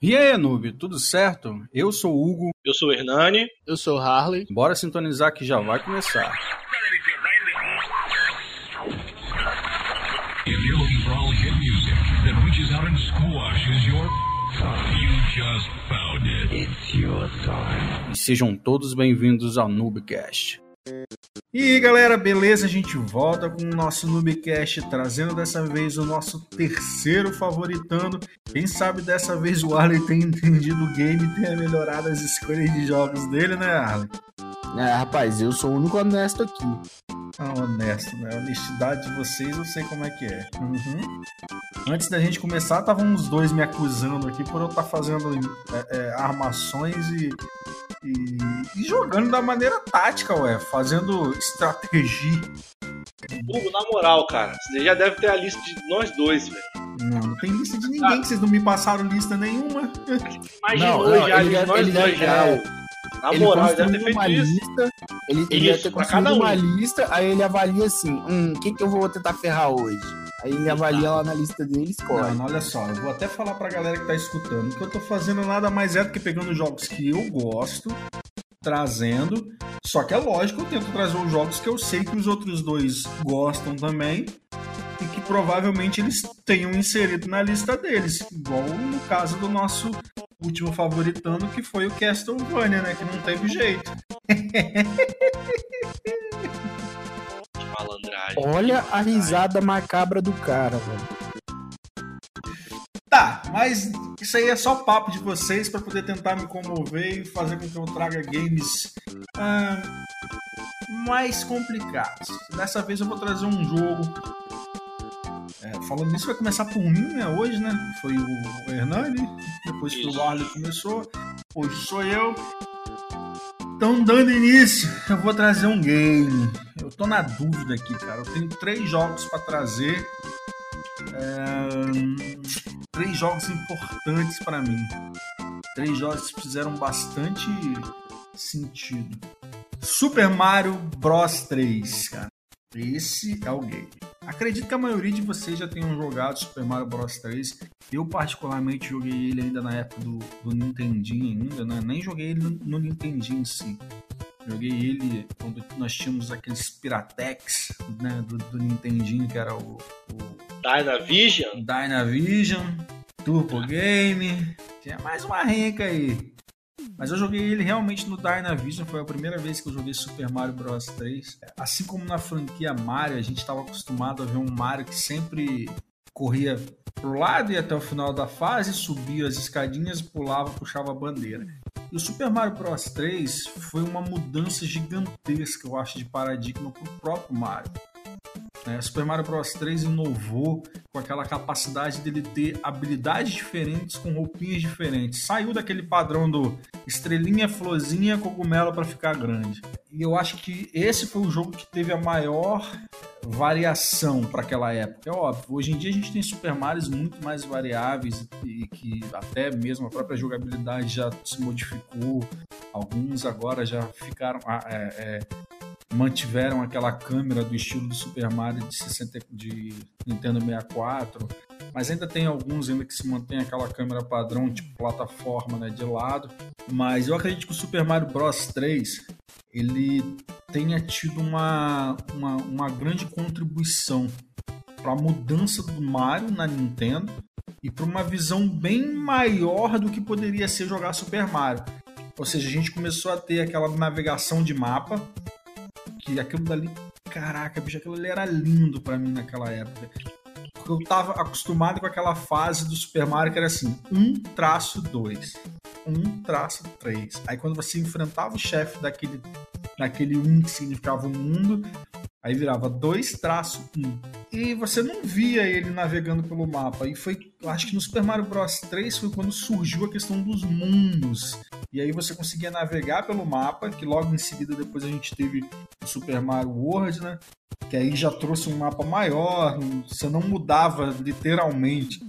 E aí, noob, tudo certo? Eu sou o Hugo. Eu sou o Hernani. Eu sou o Harley. Bora sintonizar que já vai começar. If you're looking for all hit music that reaches out and squashes your. You just found it. It's your time. E sejam todos bem-vindos ao Noobcast. E aí galera, beleza? A gente volta com o nosso Noobcast, trazendo dessa vez o nosso terceiro favoritando. Quem sabe dessa vez o Arley tenha entendido o game e tenha melhorado as escolhas de jogos dele, né, Arley? É, rapaz, eu sou o único honesto aqui. Ah, honesto, né? A honestidade de vocês eu sei como é que é. Uhum. Antes da gente começar, estavam os dois me acusando aqui por eu estar fazendo é, é, armações e, e, e jogando da maneira tática, ué, fazendo estratégia. Hugo, na moral, cara, você já deve ter a lista de nós dois, velho. Não, não tem lista de ninguém, que vocês não me passaram lista nenhuma. Imaginou Não, não, já, ele de deve- nós ele dois deve- já. é. Na ele moral, ele deve construiu ter uma feito isso. lista. Ele, ele Isso, ter construído cada um. uma lista, aí ele avalia assim: hum, o que, que eu vou tentar ferrar hoje? Aí ele avalia lá na lista dele e escolhe. Mano, olha só, eu vou até falar pra galera que tá escutando que eu tô fazendo nada mais é do que pegando jogos que eu gosto, trazendo. Só que é lógico, eu tento trazer os jogos que eu sei que os outros dois gostam também que provavelmente eles tenham inserido na lista deles. Igual no caso do nosso último favoritando, que foi o Castlevania, né? Que não teve jeito. Olha a risada macabra do cara, velho. Tá, mas isso aí é só papo de vocês pra poder tentar me comover e fazer com que eu traga games ah, mais complicados. Dessa vez eu vou trazer um jogo. É, falando nisso, vai começar por mim, né? Hoje, né? Foi o Hernani, depois Isso. o Arley que começou, hoje sou eu. Então, dando início, eu vou trazer um game. Eu tô na dúvida aqui, cara. Eu tenho três jogos pra trazer. É, três jogos importantes pra mim. Três jogos que fizeram bastante sentido. Super Mario Bros 3, cara. Esse é o game. Acredito que a maioria de vocês já tenham jogado Super Mario Bros 3. Eu particularmente joguei ele ainda na época do, do Nintendinho ainda, né? Nem joguei ele no, no Nintendinho em si. Joguei ele quando nós tínhamos aqueles Piratex, né? Do, do Nintendinho, que era o- o Dynavision? Dynavision, Turbo Game, tinha mais uma renca aí. Mas eu joguei ele realmente no Dynavision, foi a primeira vez que eu joguei Super Mario Bros 3. Assim como na franquia Mario, a gente estava acostumado a ver um Mario que sempre corria pro lado e até o final da fase, subia as escadinhas, pulava, puxava a bandeira. E o Super Mario Bros 3 foi uma mudança gigantesca, eu acho, de paradigma pro próprio Mario. Né? Super Mario Bros 3 inovou com aquela capacidade dele ter habilidades diferentes com roupinhas diferentes. Saiu daquele padrão do estrelinha, florzinha, cogumelo para ficar grande. E eu acho que esse foi o jogo que teve a maior variação para aquela época. É óbvio, hoje em dia a gente tem Super Marios muito mais variáveis e que até mesmo a própria jogabilidade já se modificou. Alguns agora já ficaram ah, é, é, mantiveram aquela câmera do estilo do Super Mario de 60 de Nintendo 64, mas ainda tem alguns ainda que se mantém aquela câmera padrão tipo plataforma, né, de lado. Mas eu acredito que o Super Mario Bros 3 ele tenha tido uma, uma, uma grande contribuição para a mudança do Mario na Nintendo e para uma visão bem maior do que poderia ser jogar Super Mario. Ou seja, a gente começou a ter aquela navegação de mapa, que aquilo dali, caraca, bicho, aquilo ali era lindo pra mim naquela época. Porque eu tava acostumado com aquela fase do Super Mario que era assim, 1 traço 2, 1 traço 3. Aí quando você enfrentava o chefe daquele, daquele 1 que significava o mundo, aí virava 2 traço 1. E você não via ele navegando pelo mapa. E foi, acho que no Super Mario Bros 3 foi quando surgiu a questão dos mundos. E aí você conseguia navegar pelo mapa, que logo em seguida depois a gente teve o Super Mario World, né? Que aí já trouxe um mapa maior, você não mudava literalmente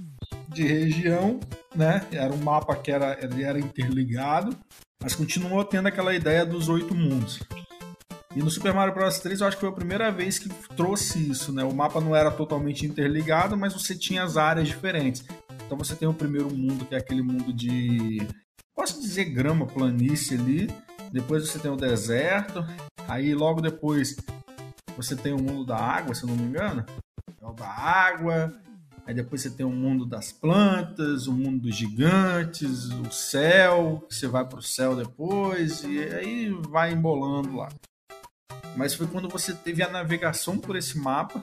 de região, né? Era um mapa que era, ele era interligado, mas continuou tendo aquela ideia dos oito mundos. E no Super Mario Bros 3 eu acho que foi a primeira vez que trouxe isso, né? O mapa não era totalmente interligado, mas você tinha as áreas diferentes. Então você tem o primeiro mundo, que é aquele mundo de. Posso dizer grama, planície ali. Depois você tem o deserto. Aí logo depois você tem o mundo da água, se eu não me engano. É o da água. Aí depois você tem o mundo das plantas, o mundo dos gigantes, o céu, você vai para o céu depois, e aí vai embolando lá. Mas foi quando você teve a navegação por esse mapa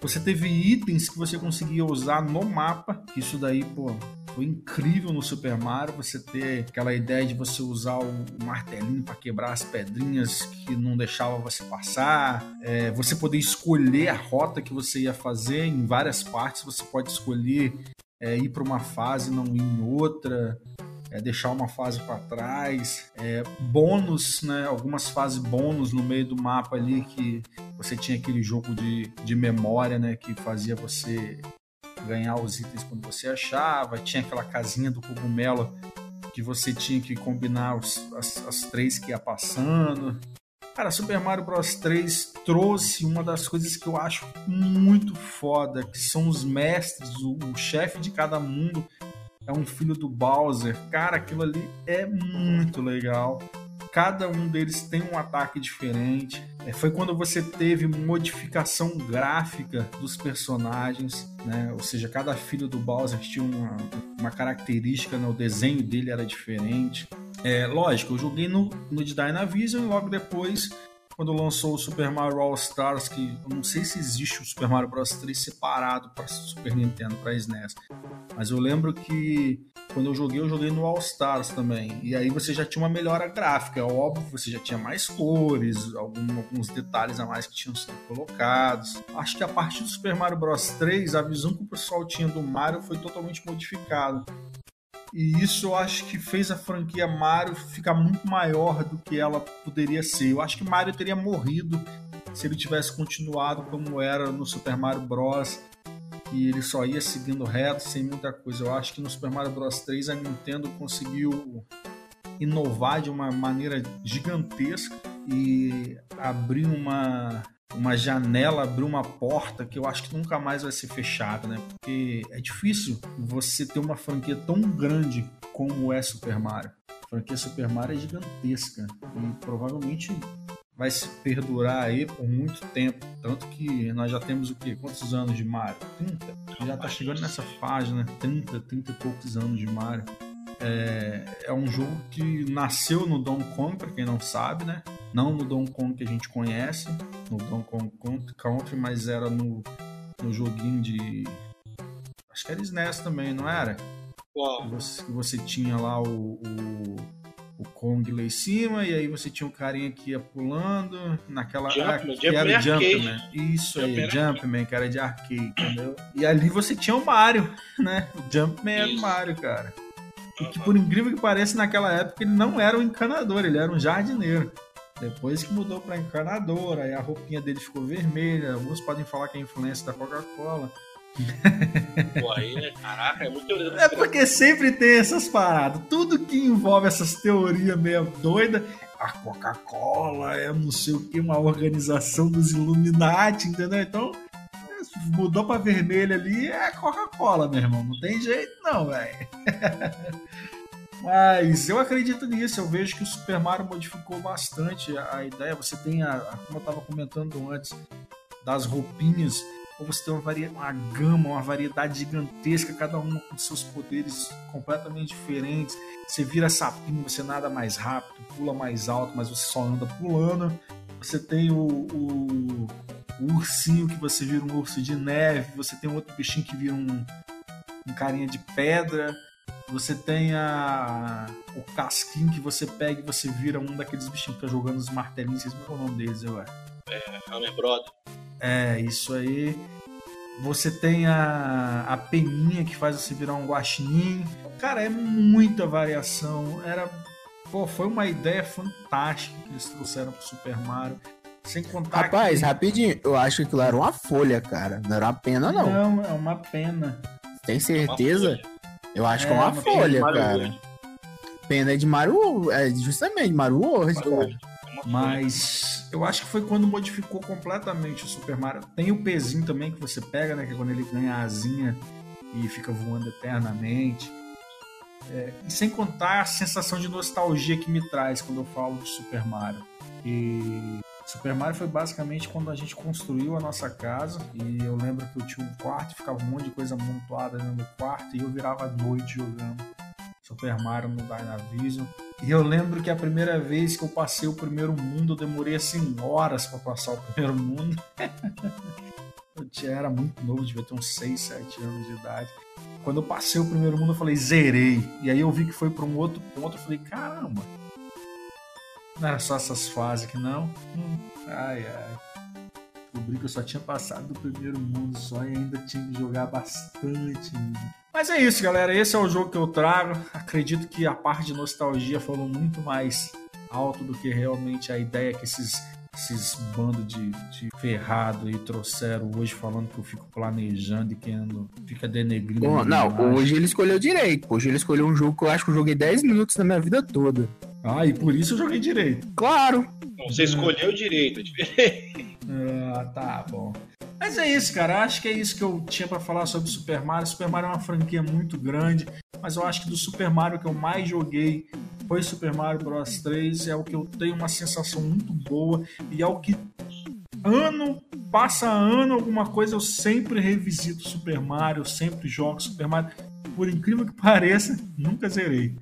você teve itens que você conseguia usar no mapa, isso daí, pô, foi incrível no Super Mario você ter aquela ideia de você usar o martelinho para quebrar as pedrinhas que não deixava você passar, é, você poder escolher a rota que você ia fazer em várias partes, você pode escolher é, ir para uma fase não ir em outra é, deixar uma fase para trás, é, bônus, né, algumas fases bônus no meio do mapa ali que você tinha aquele jogo de, de memória, né, que fazia você ganhar os itens quando você achava, tinha aquela casinha do cogumelo que você tinha que combinar os, as, as três que ia passando. Cara, Super Mario Bros. 3 trouxe uma das coisas que eu acho muito foda, que são os mestres, o, o chefe de cada mundo é um filho do Bowser. Cara, aquilo ali é muito legal. Cada um deles tem um ataque diferente. É, foi quando você teve modificação gráfica dos personagens, né? Ou seja, cada filho do Bowser tinha uma, uma característica, né? o desenho dele era diferente. É, lógico, eu joguei no, no Dynavision e logo depois quando lançou o Super Mario All Stars, que eu não sei se existe o Super Mario Bros 3 separado para Super Nintendo, para SNES. Mas eu lembro que quando eu joguei, eu joguei no All Stars também. E aí você já tinha uma melhora gráfica, é óbvio, você já tinha mais cores, algum, alguns detalhes a mais que tinham sido colocados. Acho que a partir do Super Mario Bros 3, a visão que o pessoal tinha do Mario foi totalmente modificada. E isso eu acho que fez a franquia Mario ficar muito maior do que ela poderia ser. Eu acho que Mario teria morrido se ele tivesse continuado como era no Super Mario Bros. E ele só ia seguindo reto, sem muita coisa. Eu acho que no Super Mario Bros 3 a Nintendo conseguiu inovar de uma maneira gigantesca e abrir uma uma janela, abrir uma porta que eu acho que nunca mais vai ser fechada, né? Porque é difícil você ter uma franquia tão grande como é Super Mario. A franquia Super Mario é gigantesca e provavelmente vai se perdurar aí por muito tempo. Tanto que nós já temos o quê? Quantos anos de Mario? 30? Já tá chegando nessa fase, né? 30, 30 e poucos anos de Mario. É, é um jogo que nasceu no Donkey Kong, para quem não sabe, né? Não no Donkey Kong que a gente conhece, no Donkey Kong Country, mas era no, no joguinho de. Acho que era SNES também, não era? Uau. Você, você tinha lá o, o, o, Kong lá em cima, e aí você tinha um carinha que ia pulando naquela. Jumpman, que Jumpman era Jumpman. Isso aí, Jumpman. Jumpman, que era de arcade, entendeu? E ali você tinha o Mario, né? O Jumpman era o Isso. Mario, cara. E que por incrível que pareça, naquela época ele não era um encanador, ele era um jardineiro. Depois que mudou para encanador, aí a roupinha dele ficou vermelha. Alguns podem falar que é influência da Coca-Cola. Pô, aí, né? Caraca, é muito teoria É porque sempre tem essas paradas. Tudo que envolve essas teorias meio doidas. A Coca-Cola é não sei o que, uma organização dos Illuminati, entendeu? Então, mudou pra vermelho ali, é Coca-Cola, meu irmão. Não tem jeito, não, velho. Mas eu acredito nisso, eu vejo que o Super Mario modificou bastante a, ideia. Você tem, a, a- como eu estava comentando antes, das roupinhas, ou você tem uma, varia, uma gama, uma variedade gigantesca, cada uma com seus poderes completamente diferentes. Você vira sapinho, você nada mais rápido, pula mais alto, mas você só anda pulando. Você tem o, o, o ursinho que você vira um urso de neve, você tem um outro bichinho que vira um, um carinha de pedra. Você tem a, o casquinho que você pega e você vira um daqueles bichinhos que tá jogando os martelinhos. Vocês é o nome deles, eu acho. Hammer Brother. É, isso aí. Você tem a, a peninha que faz você virar um guaxinim. Cara, é muita variação. Era, pô, foi uma ideia fantástica que eles trouxeram pro Super Mario. Sem contar Rapaz, que... rapidinho, eu acho que aquilo era uma folha, cara. Não era uma pena, não. Não, é uma pena. Tem certeza? Eu acho que é É, uma uma folha, cara. World. Pena de Mario, é justamente Mario World, Mario cara. World. É. Mas eu acho que foi quando modificou completamente o Super Mario. Tem o pezinho também que você pega, né? Que é quando ele ganha a asinha e fica voando eternamente. É, e sem contar a sensação de nostalgia que me traz quando eu falo de Super Mario. E Super Mario foi basicamente quando a gente construiu a nossa casa e eu lembro que eu tinha um quarto, ficava um monte de coisa amontoada dentro do quarto e eu virava a noite jogando Super Mario no Dynavision. E eu lembro que a primeira vez que eu passei o primeiro mundo, eu demorei assim horas para passar o primeiro mundo. eu tinha, era muito novo, devia ter uns 6, 7 anos de idade. Quando eu passei o primeiro mundo, eu falei, zerei. E aí eu vi que foi para um outro ponto, eu falei, caramba, não era só essas fases que não? Hum, ai, ai. Descobri que eu só tinha passado do primeiro mundo só e ainda tinha que jogar bastante. Mas é isso, galera. Esse é o jogo que eu trago. Acredito que a parte de nostalgia falou muito mais alto do que realmente a ideia que esses esses bandos de, de ferrado aí trouxeram hoje falando que eu fico planejando e querendo fica denegrindo. Oh, não, hoje ele escolheu direito. Hoje ele escolheu um jogo que eu acho que eu joguei 10 minutos na minha vida toda. Ah, e por isso eu joguei direito. Claro. Você escolheu direito, é diferente. Ah, tá bom. Mas é isso, cara. Acho que é isso que eu tinha para falar sobre Super Mario. Super Mario é uma franquia muito grande, mas eu acho que do Super Mario que eu mais joguei foi Super Mario Bros 3. É o que eu tenho uma sensação muito boa e é o que ano passa ano alguma coisa eu sempre revisito Super Mario, eu sempre jogo Super Mario. Por incrível que pareça, nunca zerei.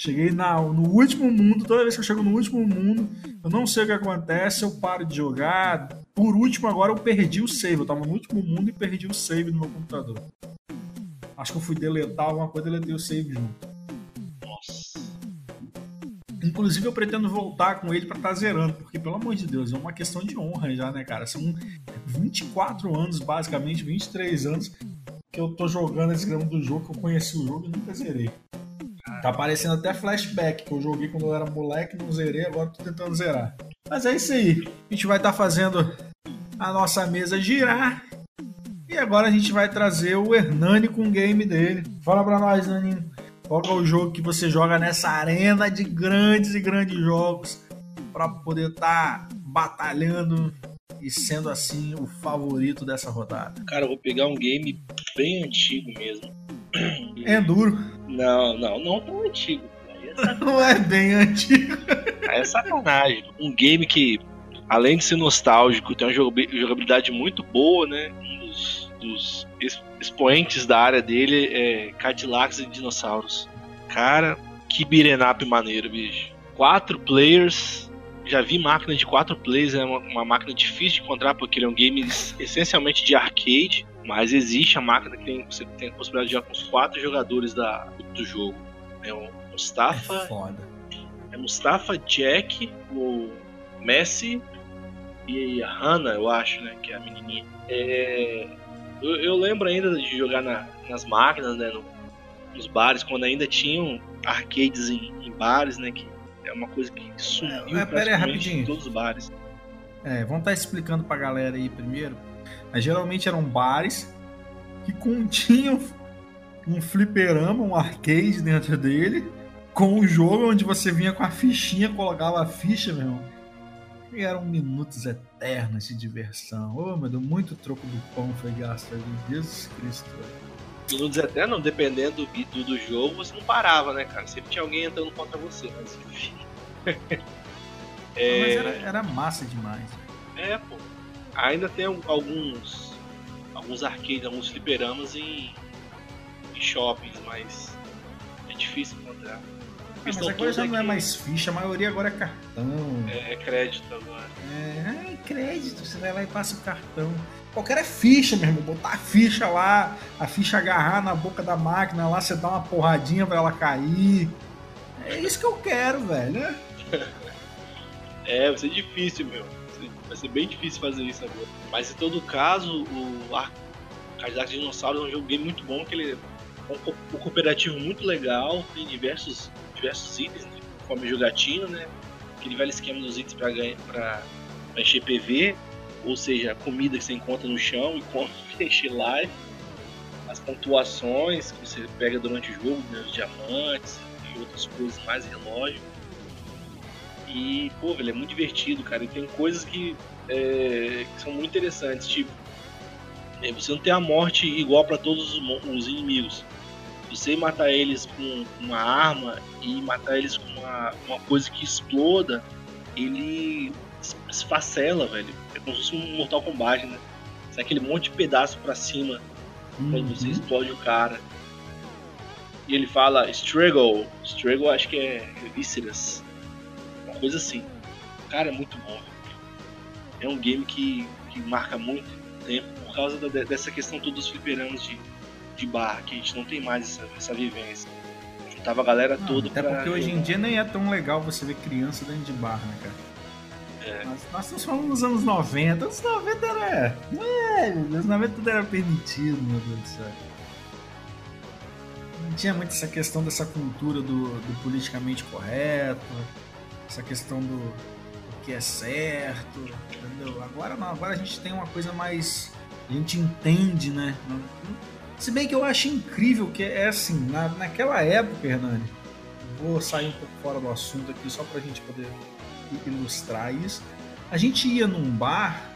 Cheguei na, no último mundo, toda vez que eu chego no último mundo, eu não sei o que acontece, eu paro de jogar. Por último, agora eu perdi o save. Eu tava no último mundo e perdi o save no meu computador. Acho que eu fui deletar alguma coisa e deletei o save junto. Nossa. Inclusive, eu pretendo voltar com ele pra estar tá zerando, porque, pelo amor de Deus, é uma questão de honra já, né, cara? São 24 anos, basicamente, 23 anos que eu tô jogando esse grama do jogo, que eu conheci o jogo e nunca zerei. Tá aparecendo até flashback, que eu joguei quando eu era moleque, não zerei, agora tô tentando zerar. Mas é isso aí. A gente vai estar tá fazendo a nossa mesa girar. E agora a gente vai trazer o Hernani com o game dele. Fala pra nós, Naninho. Qual é o jogo que você joga nessa arena de grandes e grandes jogos para poder estar tá batalhando e sendo assim o favorito dessa rodada? Cara, eu vou pegar um game bem antigo mesmo. É duro. Não, não, não tão antigo. É não é bem antigo. é sacanagem. Um game que, além de ser nostálgico, tem uma jogabilidade muito boa, né? Um dos, dos expoentes da área dele é Cadillacs e Dinossauros. Cara, que up maneiro, bicho. Quatro players. Já vi máquina de quatro players, é uma, uma máquina difícil de encontrar porque ele é um game essencialmente de arcade. Mas existe a máquina que tem, você tem a possibilidade de jogar com os quatro jogadores da, do jogo. É o Mustafa. É foda. É Mustafa, Jack, o Messi e a Hannah, eu acho, né? Que é a menininha. É, eu, eu, lembro ainda de jogar na, nas máquinas, né? No, nos bares, quando ainda tinham arcades em, em, bares, né? Que é uma coisa que sumiu é, pera aí, rapidinho. em todos os bares. É, vamos estar tá explicando pra galera aí primeiro mas geralmente eram bares que continham um fliperama, um arcade dentro dele, com um jogo onde você vinha com a fichinha, colocava a ficha, meu irmão. E eram minutos eternos de diversão. Ô, oh, meu Deus, muito troco do pão foi gasto ali. Jesus Cristo. Minutos eternos, dependendo do, do, do jogo, você não parava, né, cara? Sempre tinha alguém entrando contra você, mas enfim. é... Mas era, era massa demais. É, pô ainda tem alguns alguns arcades, alguns fliperamas em, em shoppings, mas é difícil encontrar. Ah, mas agora já não é mais ficha, a maioria agora é cartão. É, é crédito agora. É, é crédito, você vai lá e passa o cartão. Qualquer é ficha, meu irmão. Botar a ficha lá, a ficha agarrar na boca da máquina lá, você dá uma porradinha pra ela cair. É isso que eu quero, velho. é, vai ser difícil, meu. Vai ser bem difícil fazer isso agora. Mas em todo caso, o Cadillac Dinossauro é um jogo game muito bom, que ele é um, um cooperativo muito legal, tem diversos, diversos itens de forma jogatina, né? Aquele velho esquema dos itens para ganhar para encher PV, ou seja, comida que você encontra no chão e como encher live, as pontuações que você pega durante o jogo, né, os diamantes e outras coisas mais relógio. E, pô, ele é muito divertido, cara. E tem coisas que, é, que são muito interessantes, tipo, É, Você não tem a morte igual pra todos os, os inimigos. Você matar eles com uma arma e matar eles com uma, uma coisa que exploda, ele es- esfacela, velho. É como se fosse um Mortal Kombat, né? Sai aquele monte de pedaço pra cima quando você Uhum. explode o cara. E ele fala Struggle. Struggle acho que é Vísceras. Coisa assim. Cara, é muito bom. É um game que, que marca muito tempo por causa da- dessa questão toda dos fliperamas de, de bar, que a gente não tem mais essa, essa vivência. Juntava a galera Não, toda até pra porque hoje em dia nem é tão legal você ver criança dentro de bar, né, cara? É. Nós, nós estamos falando dos anos 90. Anos 90 era. É, meu Deus, anos 90 tudo era permitido, meu Deus do céu. Não tinha muito essa questão dessa cultura do, do politicamente correto, essa questão do, do que é certo, entendeu? Agora não, agora a gente tem uma coisa mais. A gente entende, né? Se bem que eu acho incrível que é assim, na, naquela época, Hernani, vou sair um pouco fora do assunto aqui só pra gente poder ilustrar isso. A gente ia num bar,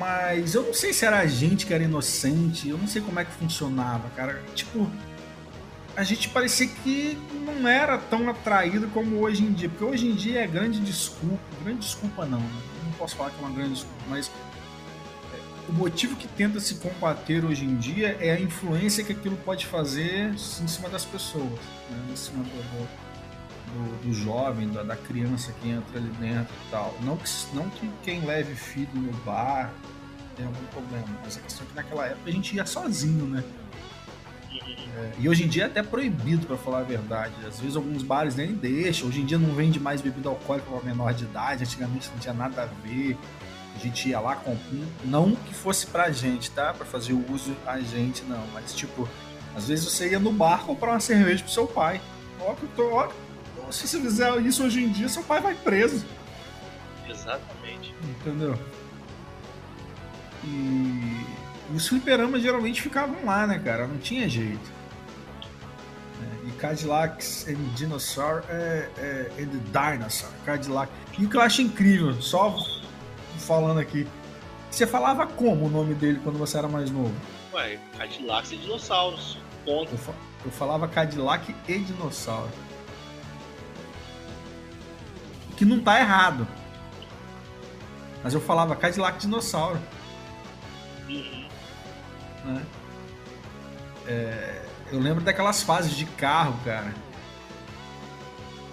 mas eu não sei se era a gente que era inocente, eu não sei como é que funcionava, cara. Tipo, a gente parecia que não era tão atraído como hoje em dia, porque hoje em dia é grande desculpa, grande desculpa não, né? não posso falar que é uma grande desculpa, mas é, o motivo que tenta se combater hoje em dia é a influência que aquilo pode fazer em cima das pessoas, né? em cima do, do- do, jovem, da, da criança que entra ali dentro e tal. Não que, não que quem leve filho no bar tenha algum problema, mas a questão é que naquela época a gente ia sozinho, né? É, e hoje em dia é até proibido, pra falar a verdade. Às vezes alguns bares nem deixam. Hoje em dia não vende mais bebida alcoólica para menor de idade. Antigamente não tinha nada a ver. A gente ia lá comprando. Não que fosse pra gente, tá? Pra fazer o uso a gente, não. Mas tipo, às vezes você ia no bar comprar uma cerveja pro seu pai. Ó, que tô, ó, se você fizer isso hoje em dia, seu pai vai preso. Exatamente. Entendeu? E os fliperamas geralmente ficavam lá, né, cara? Não tinha jeito. Cadillacs and Dinosaur é, é, and Dinosaur. Cadillac. E o que eu acho incrível, só falando aqui. Você falava como o nome dele quando você era mais novo? Ué, Cadillacs e dinossauros. Ponto. Eu, fa- eu falava Cadillac e Dinossauro. Que não tá errado. Mas eu falava Cadillac Dinossauro. Uhum. né? É, eu lembro daquelas fases de carro, cara.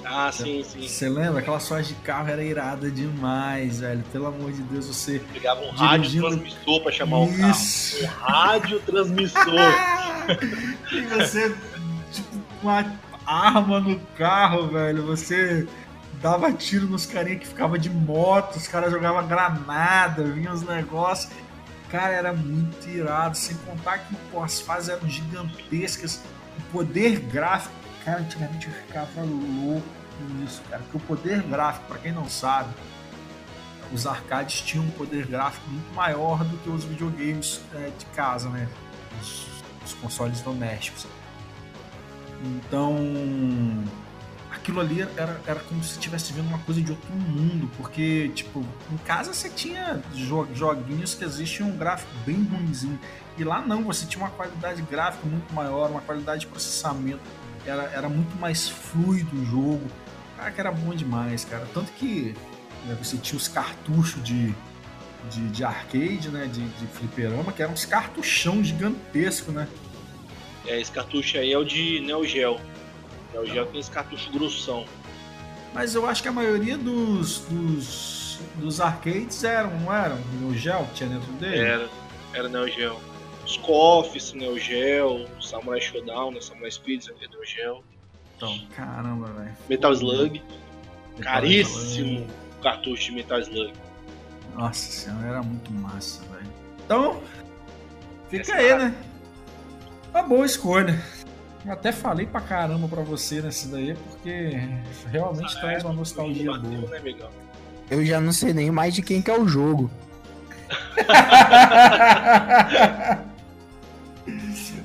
Ah, sim, sim. Você lembra? Aquelas fases de carro era irada demais, velho. Pelo amor de Deus, você. Pegava um rádio Dirigindo- transmissor pra chamar o carro. Isso! Um rádio transmissor. e você, tipo, uma arma no carro, velho. Você dava tiro nos carinha que ficava de moto, os caras jogavam granada, vinha os negócios. Cara, era muito irado, sem contar que pô, as fases eram gigantescas. O poder gráfico, cara, antigamente eu ficava louco com isso, cara. Porque o poder gráfico, pra quem não sabe, os arcades tinham um poder gráfico muito maior do que os videogames é, de casa, né? Os, os consoles domésticos. Então, aquilo ali era, era como se estivesse vendo uma coisa de outro mundo, porque, tipo, em casa você tinha jo- joguinhos que existiam um gráfico bem ruimzinho, e lá não, você tinha uma qualidade gráfica muito maior, uma qualidade de processamento, era, era muito mais fluido o jogo, cara, que era bom demais, cara. Tanto que né, você tinha os cartuchos de, de, de arcade, né, de, de fliperama, que eram uns cartuchão gigantescos, né? É, esse cartucho aí é o de Neo Geo. Neo Geo tem esse cartucho grossão. Mas eu acho que a maioria dos, dos, dos arcades eram, não eram? No gel que tinha dentro dele? Era, era Neo Geo. Os KOFs, Neo Geo, Samurai Showdown, né, Samurai Speeds, é Neo Geo. Então, caramba, velho. Metal Slug, Metal caríssimo Slug. cartucho de Metal Slug. Nossa senhora, era muito massa, velho. Então, fica Essa aí, parada. né? Uma boa escolha. Eu até falei pra caramba pra você nesse daí, porque realmente Ah, traz uma nostalgia bateu, boa. né? Eu já não sei nem mais de quem que é o jogo.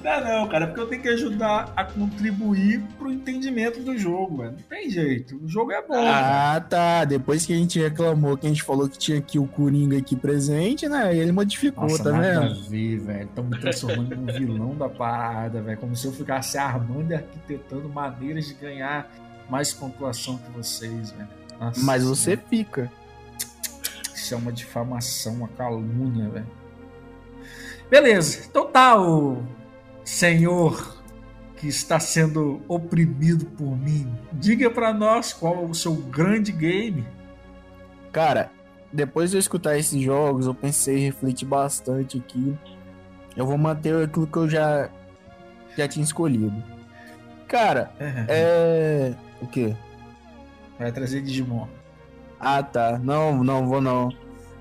Não, não, cara, é porque eu tenho que ajudar a contribuir pro entendimento do jogo, velho. Não tem jeito. O jogo é bom. Ah, tá. Depois que a gente reclamou, que a gente falou que tinha aqui o Coringa aqui presente, né? Ele modificou, Nossa, tá nada vendo? a ver, velho. Estão me transformando no vilão da parada, velho. Como se eu ficasse armando e arquitetando maneiras de ganhar mais pontuação que vocês, velho. Nossa Mas você Senhora. fica. Isso é uma difamação, uma calúnia, velho. Beleza. Então tá, o senhor que está sendo oprimido por mim. Diga pra nós qual é o seu grande game. Cara, depois de eu escutar esses jogos, eu pensei, refleti bastante aqui. Eu vou manter aquilo que eu já, já tinha escolhido. Cara, é. O quê? Vai trazer Digimon. Ah, tá. Não, não vou não.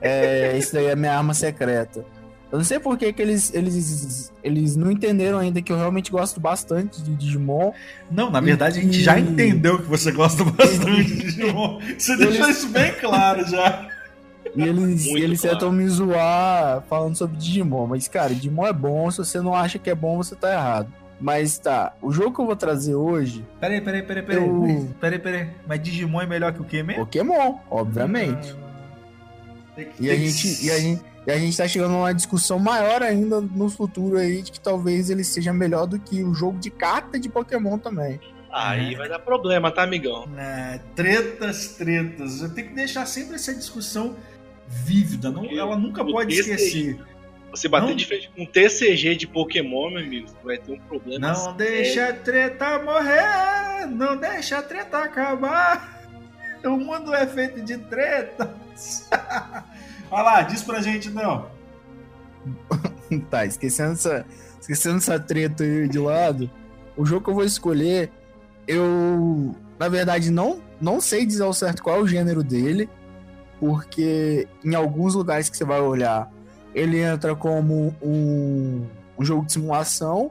É, isso daí é minha arma secreta. Eu não sei por que, que eles, eles, eles não entenderam ainda que eu realmente gosto bastante de Digimon. Não, na verdade a gente já E- entendeu que você gosta bastante de Digimon. Você deixou Eles- isso bem claro já. E eles, Muito eles claro. tentam me zoar falando sobre Digimon. Mas, cara, Digimon é bom. Se você não acha que é bom, você tá errado. Mas tá, o jogo que eu vou trazer hoje, Peraí, peraí, peraí, peraí. Eu- Peraí, peraí. Mas Digimon é melhor que o quê mesmo? Pokémon, obviamente. Que- E a gente, e a gente, e a gente tá chegando a uma discussão maior ainda no futuro aí de que talvez ele seja melhor do que o jogo de carta de Pokémon também. Aí vai dar problema, tá, amigão? É, tretas, tretas. Eu tenho que deixar sempre essa discussão vívida. Não, Porque ela nunca o pode TCG esquecer. Você bater Não. de frente com um TCG de Pokémon, meu amigo, vai ter um problema. Não sério. deixa a treta morrer, não deixa a treta acabar. O mundo é feito de tretas. Olha lá, diz pra gente não. tá, esquecendo essa, esquecendo essa treta aí de lado, o jogo que eu vou escolher, eu, na verdade, não, não sei dizer ao certo qual é o gênero dele, porque em alguns lugares que você vai olhar, ele entra como um, um jogo de simulação,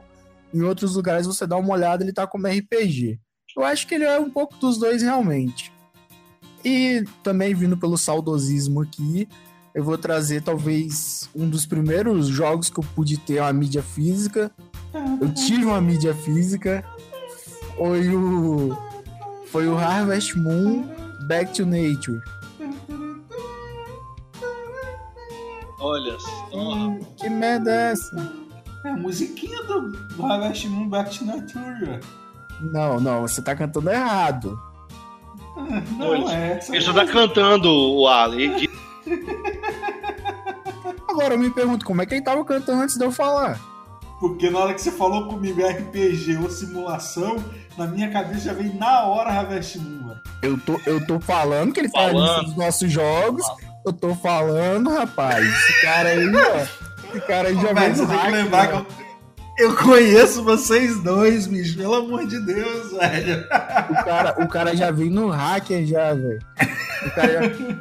em outros lugares você dá uma olhada, ele tá como RPG. Eu acho que ele é um pouco dos dois realmente. E também vindo pelo saudosismo aqui, eu vou trazer talvez um dos primeiros jogos que eu pude ter uma mídia física. Eu tive uma mídia física. Foi o foi o Harvest Moon Back to Nature. Olha só. Que merda é essa? É a musiquinha do, Harvest Moon Back to Nature. Não, não, você tá cantando errado. Não, Olha, é essa. Ele só tá cantando o Ali. Agora eu me pergunto como é que ele tava cantando antes de eu falar. Porque na hora que você falou comigo RPG ou simulação, na minha cabeça já veio na hora Harvest Moon. velho. Eu tô, eu tô falando que ele tá dos nossos jogos. Eu tô falando, rapaz. Esse cara aí, ó. Esse cara aí já veio você tem que hack, lembrar que mano. eu, eu conheço vocês dois, bicho. Pelo amor de Deus, velho. O cara, o cara já veio no hacker já, velho.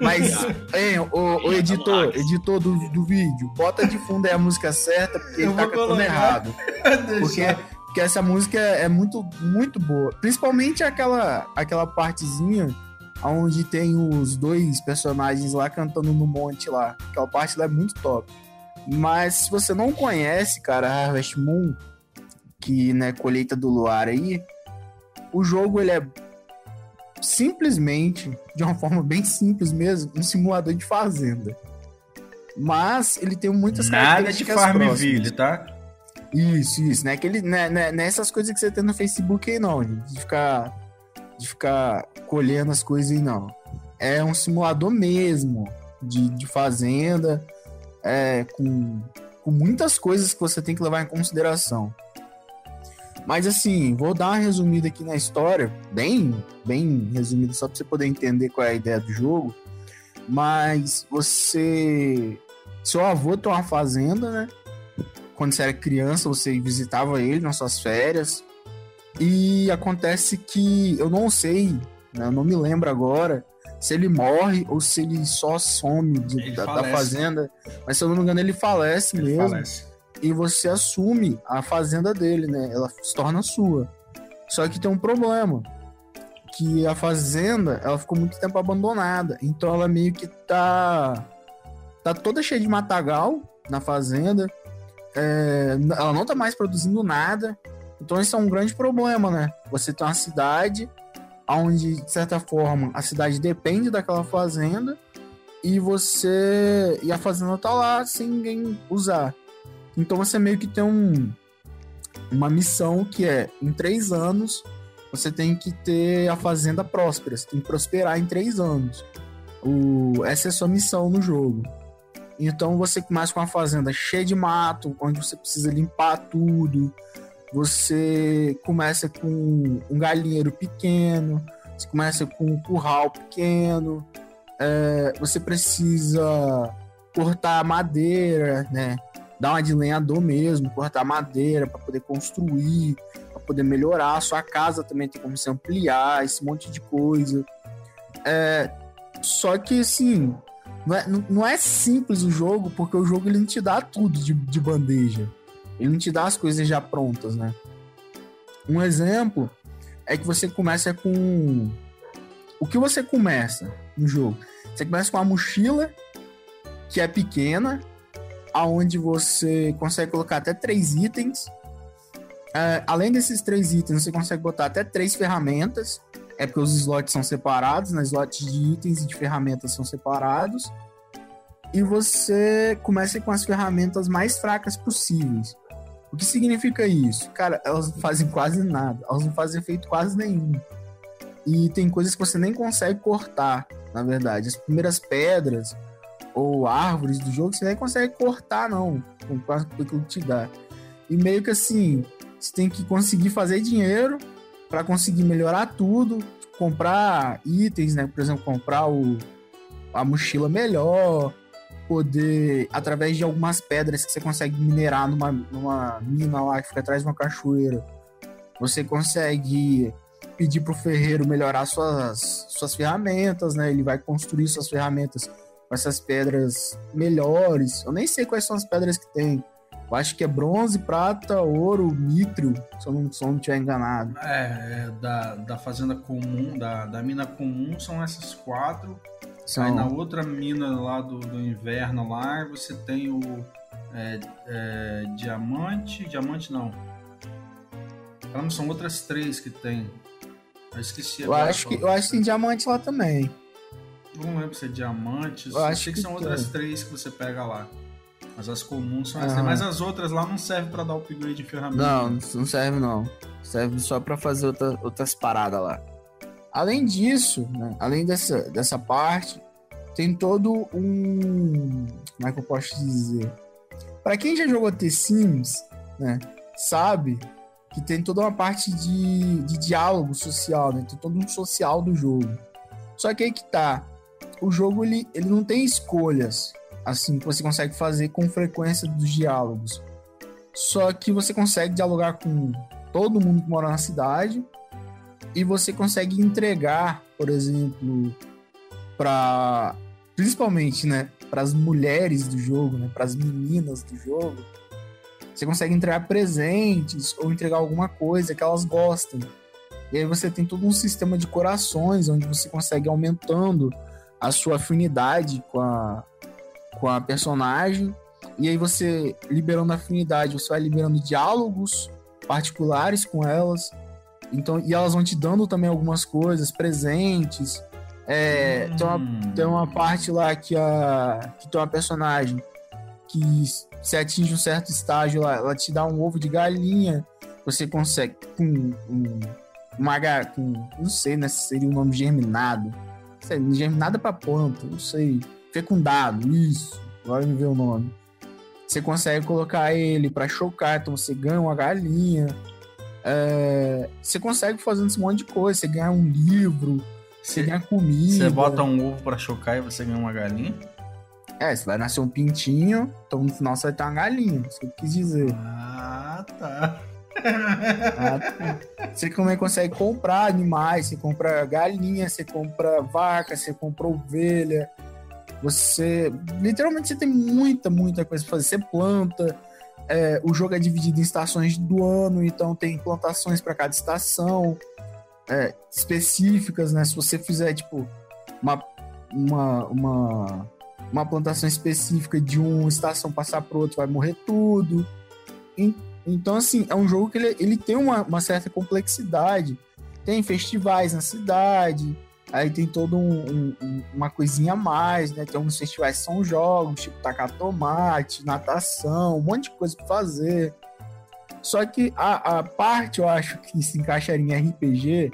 Mas, hein, o, o editor, editor do, do vídeo, bota de fundo aí a música certa, porque Eu ele tá cantando colocar. errado. Porque, porque essa música é muito, muito boa. Principalmente aquela, aquela partezinha onde tem os dois personagens lá cantando no monte lá. Aquela parte lá é muito top. Mas se você não conhece, cara, Harvest Moon, que né, colheita do luar aí, o jogo ele é simplesmente, de uma forma bem simples mesmo, um simulador de fazenda. Mas ele tem muitas Nada de características Farmville, tá? Isso, isso, né? Aquele, né, né, nessas coisas que você tem no Facebook aí não, de ficar de ficar colhendo as coisas aí não. É um simulador mesmo de, de fazenda, é, com, com muitas coisas que você tem que levar em consideração. Mas assim, vou dar uma resumida aqui na história, bem, bem resumida, só para você poder entender qual é a ideia do jogo. Mas você. Seu avô tem uma fazenda, né? Quando você era criança, você visitava ele nas suas férias. E acontece que eu não sei, né, eu não me lembro agora se ele morre ou se ele só some de- Ele da, da fazenda. Mas se eu não me engano, ele falece Ele mesmo falece. E você assume a fazenda dele, né? Ela se torna sua. Só que tem um problema, que a fazenda, ela ficou muito tempo abandonada, então ela meio que tá tá toda cheia de matagal na fazenda é, ela não tá mais produzindo nada. Então isso é um grande problema, né? Você tem uma cidade onde, de certa forma, a cidade depende daquela fazenda e você. E a fazenda tá lá sem ninguém usar. Então você meio que tem um, uma missão que é, em três anos, você tem que ter a fazenda próspera, você tem que prosperar em três anos. O, essa é a sua missão no jogo. Então você começa com uma fazenda cheia de mato, onde você precisa limpar tudo. Você começa com um galinheiro pequeno, você começa com um curral pequeno. É, você precisa cortar madeira, né? Dar uma de lenhador mesmo, cortar madeira para poder construir, para poder melhorar. A sua casa também tem como se ampliar, esse monte de coisa. É, só que assim, não é, não é simples o jogo, porque o jogo ele não te dá tudo de, de bandeja. Ele não te dá as coisas já prontas, né? Um exemplo é que você começa com. O que você começa no jogo? Você começa com uma mochila que é pequena, aonde você consegue colocar até três itens. É, além desses três itens, você consegue botar até três ferramentas é porque os slots são separados, né? Slots de itens e de ferramentas são separados. E você começa com as ferramentas mais fracas possíveis. O que significa isso? Cara, elas não fazem quase nada. Elas não fazem efeito quase nenhum. E tem coisas que você nem consegue cortar, na verdade. As primeiras pedras ou árvores do jogo você nem consegue cortar, não. Com quase o que te dá. E meio que assim, você tem que conseguir fazer dinheiro para conseguir melhorar tudo, comprar itens, né? Por exemplo, comprar o, a mochila melhor, poder, através de algumas pedras que você consegue minerar numa, numa mina lá que fica atrás de uma cachoeira, você consegue pedir pro ferreiro melhorar suas, suas ferramentas, né? Ele vai construir suas ferramentas com essas pedras melhores. Eu nem sei quais são as pedras que tem. Eu acho que é bronze, prata, ouro, nítrio, se eu não, se eu não tiver enganado. É, é da, da fazenda comum, da, da mina comum, são essas quatro. São... Aí na outra mina lá do, do inverno lá, você tem o é, é, diamante. Diamante não. Caramba, são outras três que tem. Eu esqueci eu acho que Eu acho que tem diamante lá também. Não lembro se é diamante. Eu, eu acho que, que são outras três que você pega lá. Mas as comuns são essas. Mas as outras lá não servem para dar upgrade de ferramenta. Não, não serve não. Serve só para fazer outra, outras paradas lá. Além disso, né, além dessa, dessa parte, tem todo um. Como é que eu posso dizer? Para quem já jogou The Sims, né, sabe que tem toda uma parte de, de diálogo social, né? Tem todo um social do jogo. Só que aí que tá. O jogo ele, ele não tem escolhas assim que você consegue fazer com frequência dos diálogos. Só que você consegue dialogar com todo mundo que mora na cidade e você consegue entregar, por exemplo, para principalmente, né, para as mulheres do jogo, né, para as meninas do jogo, você consegue entregar presentes ou entregar alguma coisa que elas gostam. E aí você tem todo um sistema de corações onde você consegue aumentando a sua afinidade com a, com a personagem. E aí você, liberando afinidade, você vai liberando diálogos particulares com elas. Então, e elas vão te dando também algumas coisas, presentes. É, hum. tem, uma, tem uma parte lá que, a, que tem uma personagem que se atinge um certo estágio lá, ela te dá um ovo de galinha. Você consegue com um, uma com, não sei, né, se seria o um nome germinado. Germinado para planta, não sei fecundado, isso. Agora me ver o nome. Você consegue colocar ele para chocar, então você ganha uma galinha. É, você consegue fazer esse monte de coisa. Você ganha um livro, você ganha comida. Você bota um ovo para chocar e você ganha uma galinha? É, você vai nascer um pintinho, então no final você vai ter uma galinha. Isso que eu quis dizer. Ah, tá. Ah. Você também consegue comprar animais, você compra galinha, você compra vaca, você compra ovelha, você. Literalmente você tem muita, muita coisa pra fazer. Você planta. É, o jogo é dividido em estações do ano, então tem plantações para cada estação é, específicas, né? Se você fizer, tipo, uma, uma, uma, uma plantação específica de uma estação passar para outra, vai morrer tudo. Então, assim, é um jogo que ele, ele tem uma, uma certa complexidade. Tem festivais na cidade, aí tem todo um, um, uma coisinha a mais, né? Tem alguns festivais que são jogos, tipo tacar tomate, natação, um monte de coisa pra fazer. Só que a, a parte, eu acho, que se encaixaria em RPG,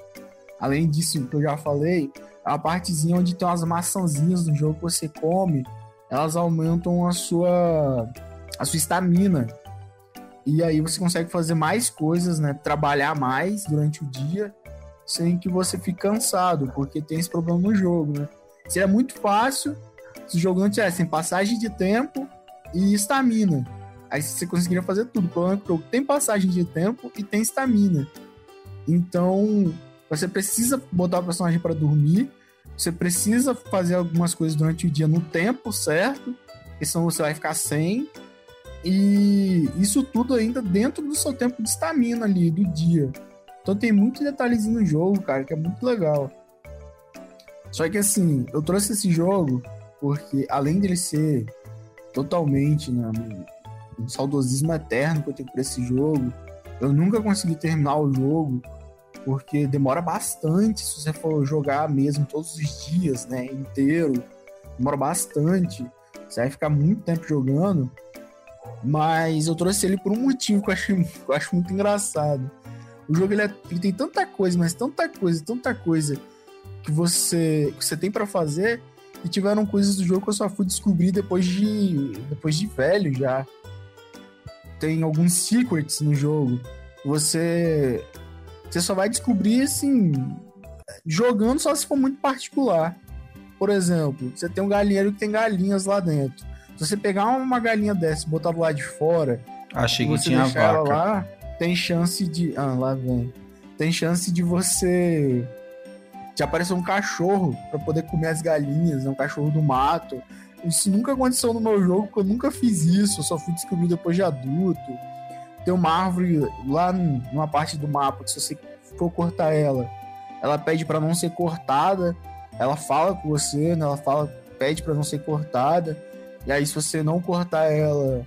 além disso que eu já falei, a partezinha onde tem umas maçãzinhas no jogo que você come, elas aumentam a sua a sua estamina. E aí você consegue fazer mais coisas, né? Trabalhar mais durante o dia sem que você fique cansado, porque tem esse problema no jogo, né? Seria muito fácil se o jogo não tivesse passagem de tempo e estamina. Aí você conseguiria fazer tudo. O problema é que o jogo tem passagem de tempo e tem estamina. Então, você precisa botar o personagem para dormir, você precisa fazer algumas coisas durante o dia no tempo certo, senão você vai ficar sem. E isso tudo ainda dentro do seu tempo de estamina ali, do dia. Então tem muito detalhezinho no jogo, cara, que é muito legal. Só que assim, eu trouxe esse jogo porque além dele ser totalmente né, um saudosismo eterno que eu tenho por esse jogo, eu nunca consegui terminar o jogo porque demora bastante se você for jogar mesmo todos os dias, né, inteiro. Demora bastante. Você vai ficar muito tempo jogando. Mas eu trouxe ele por um motivo que eu acho, que eu acho muito engraçado. O jogo ele, é, ele, tem tanta coisa, mas tanta coisa, tanta coisa que você, que você tem para fazer e tiveram coisas do jogo que eu só fui descobrir depois de depois de velho já. Tem alguns secrets no jogo. Você você só vai descobrir assim jogando só se for muito particular. Por exemplo, você tem um galinheiro que tem galinhas lá dentro. Se você pegar uma galinha dessa e botar do lado de fora, achei que tinha vaca. lá, tem chance de. Ah, lá vem. Tem chance de você. De aparecer um cachorro para poder comer as galinhas, né? um cachorro do mato. Isso nunca aconteceu no meu jogo, porque eu nunca fiz isso, eu só fui descobrir depois de adulto. Tem uma árvore lá numa parte do mapa que se você for cortar ela, ela pede para não ser cortada. Ela fala com você, né? Ela fala, pede para não ser cortada. E aí, se você não cortar ela,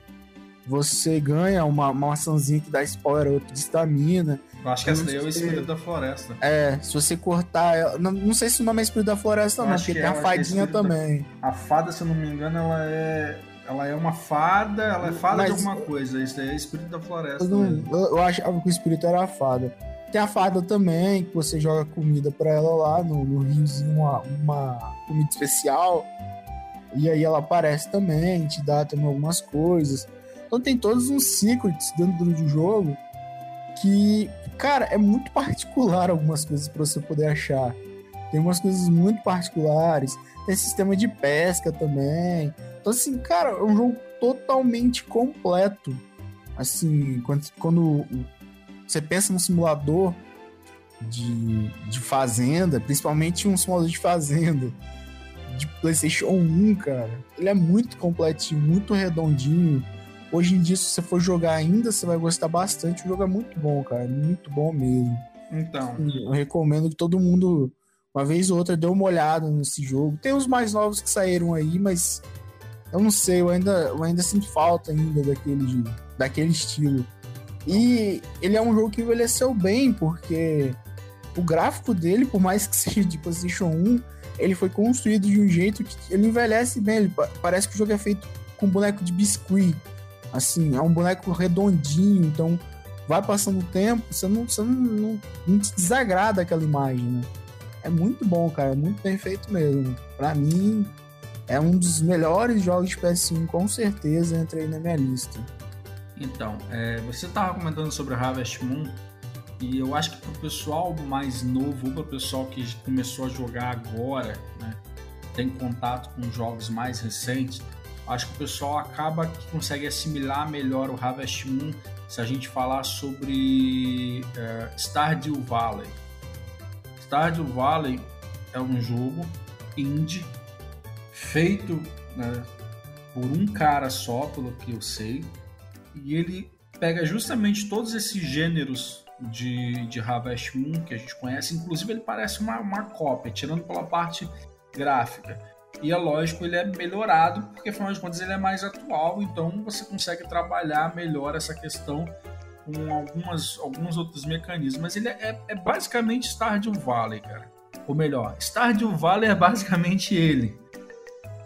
você ganha uma, uma maçãzinha que dá spoiler up de estamina. Eu acho que essa daí é o espírito da floresta. É, se você cortar ela. Não, não sei se o nome é espírito da floresta, não, porque tem é, a fadinha também. Da... A fada, se eu não me engano, ela é. Ela é uma fada, ela é fada Mas, de alguma coisa. Isso daí é espírito da floresta. Eu, não, eu, eu achava que o espírito era a fada. Tem a fada também, que você joga comida pra ela lá no, no riozinho, uma, uma comida especial. E aí ela aparece também, te dá também algumas coisas. Então tem todos uns secrets dentro do jogo que, cara, é muito particular algumas coisas para você poder achar. Tem umas coisas muito particulares. Tem sistema de pesca também. Então, assim, cara, é um jogo totalmente completo. Assim, quando, quando você pensa no simulador de, de fazenda, principalmente um simulador de fazenda, de PlayStation 1, cara. Ele é muito completinho, muito redondinho. Hoje em dia, se você for jogar ainda, você vai gostar bastante. O jogo é muito bom, cara. Muito bom mesmo. Então. Eu recomendo que todo mundo, uma vez ou outra, dê uma olhada nesse jogo. Tem os mais novos que saíram aí, mas eu não sei, eu ainda, eu ainda sinto falta ainda daquele, daquele estilo. E ele é um jogo que envelheceu bem, porque o gráfico dele, por mais que seja de PlayStation 1, ele foi construído de um jeito que ele envelhece bem. Ele, parece que o jogo é feito com boneco de biscuit. Assim, é um boneco redondinho, então vai passando o tempo, você não, você não, não, não te desagrada aquela imagem, né? É muito bom, cara, é muito bem feito mesmo. Para mim, é um dos melhores jogos de PS1, com certeza, entrei na minha lista. Então, é, você estava comentando sobre Harvest Moon, e eu acho que para o pessoal mais novo, ou para o pessoal que começou a jogar agora, né, tem contato com jogos mais recentes, acho que o pessoal acaba que consegue assimilar melhor o Harvest Moon se a gente falar sobre uh, Stardew Valley. Stardew Valley é um jogo indie feito né, por um cara só, pelo que eu sei, e ele pega justamente todos esses gêneros de, de Harvest Moon que a gente conhece. Inclusive, ele parece uma, uma cópia, tirando pela parte gráfica. E é lógico, ele é melhorado, porque afinal de contas ele é mais atual, então você consegue trabalhar melhor essa questão com algumas, alguns outros mecanismos. Mas ele é, é, basicamente Stardew Valley, cara. Ou melhor, Stardew Valley é basicamente ele.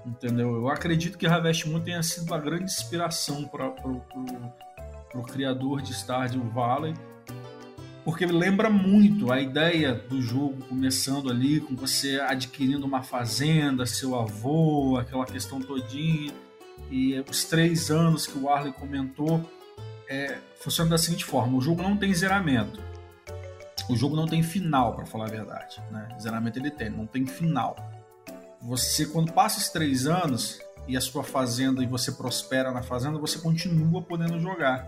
Entendeu? Eu acredito que Harvest Moon tenha sido uma grande inspiração para o criador de Stardew Valley porque lembra muito a ideia do jogo começando ali com você adquirindo uma fazenda, seu avô, aquela questão todinha e os três anos que o Arley comentou é, funciona da seguinte forma: o jogo não tem zeramento, o jogo não tem final, para falar a verdade. Né? Zeramento ele tem, não tem final. Você quando passa os três anos e a sua fazenda e você prospera na fazenda, você continua podendo jogar,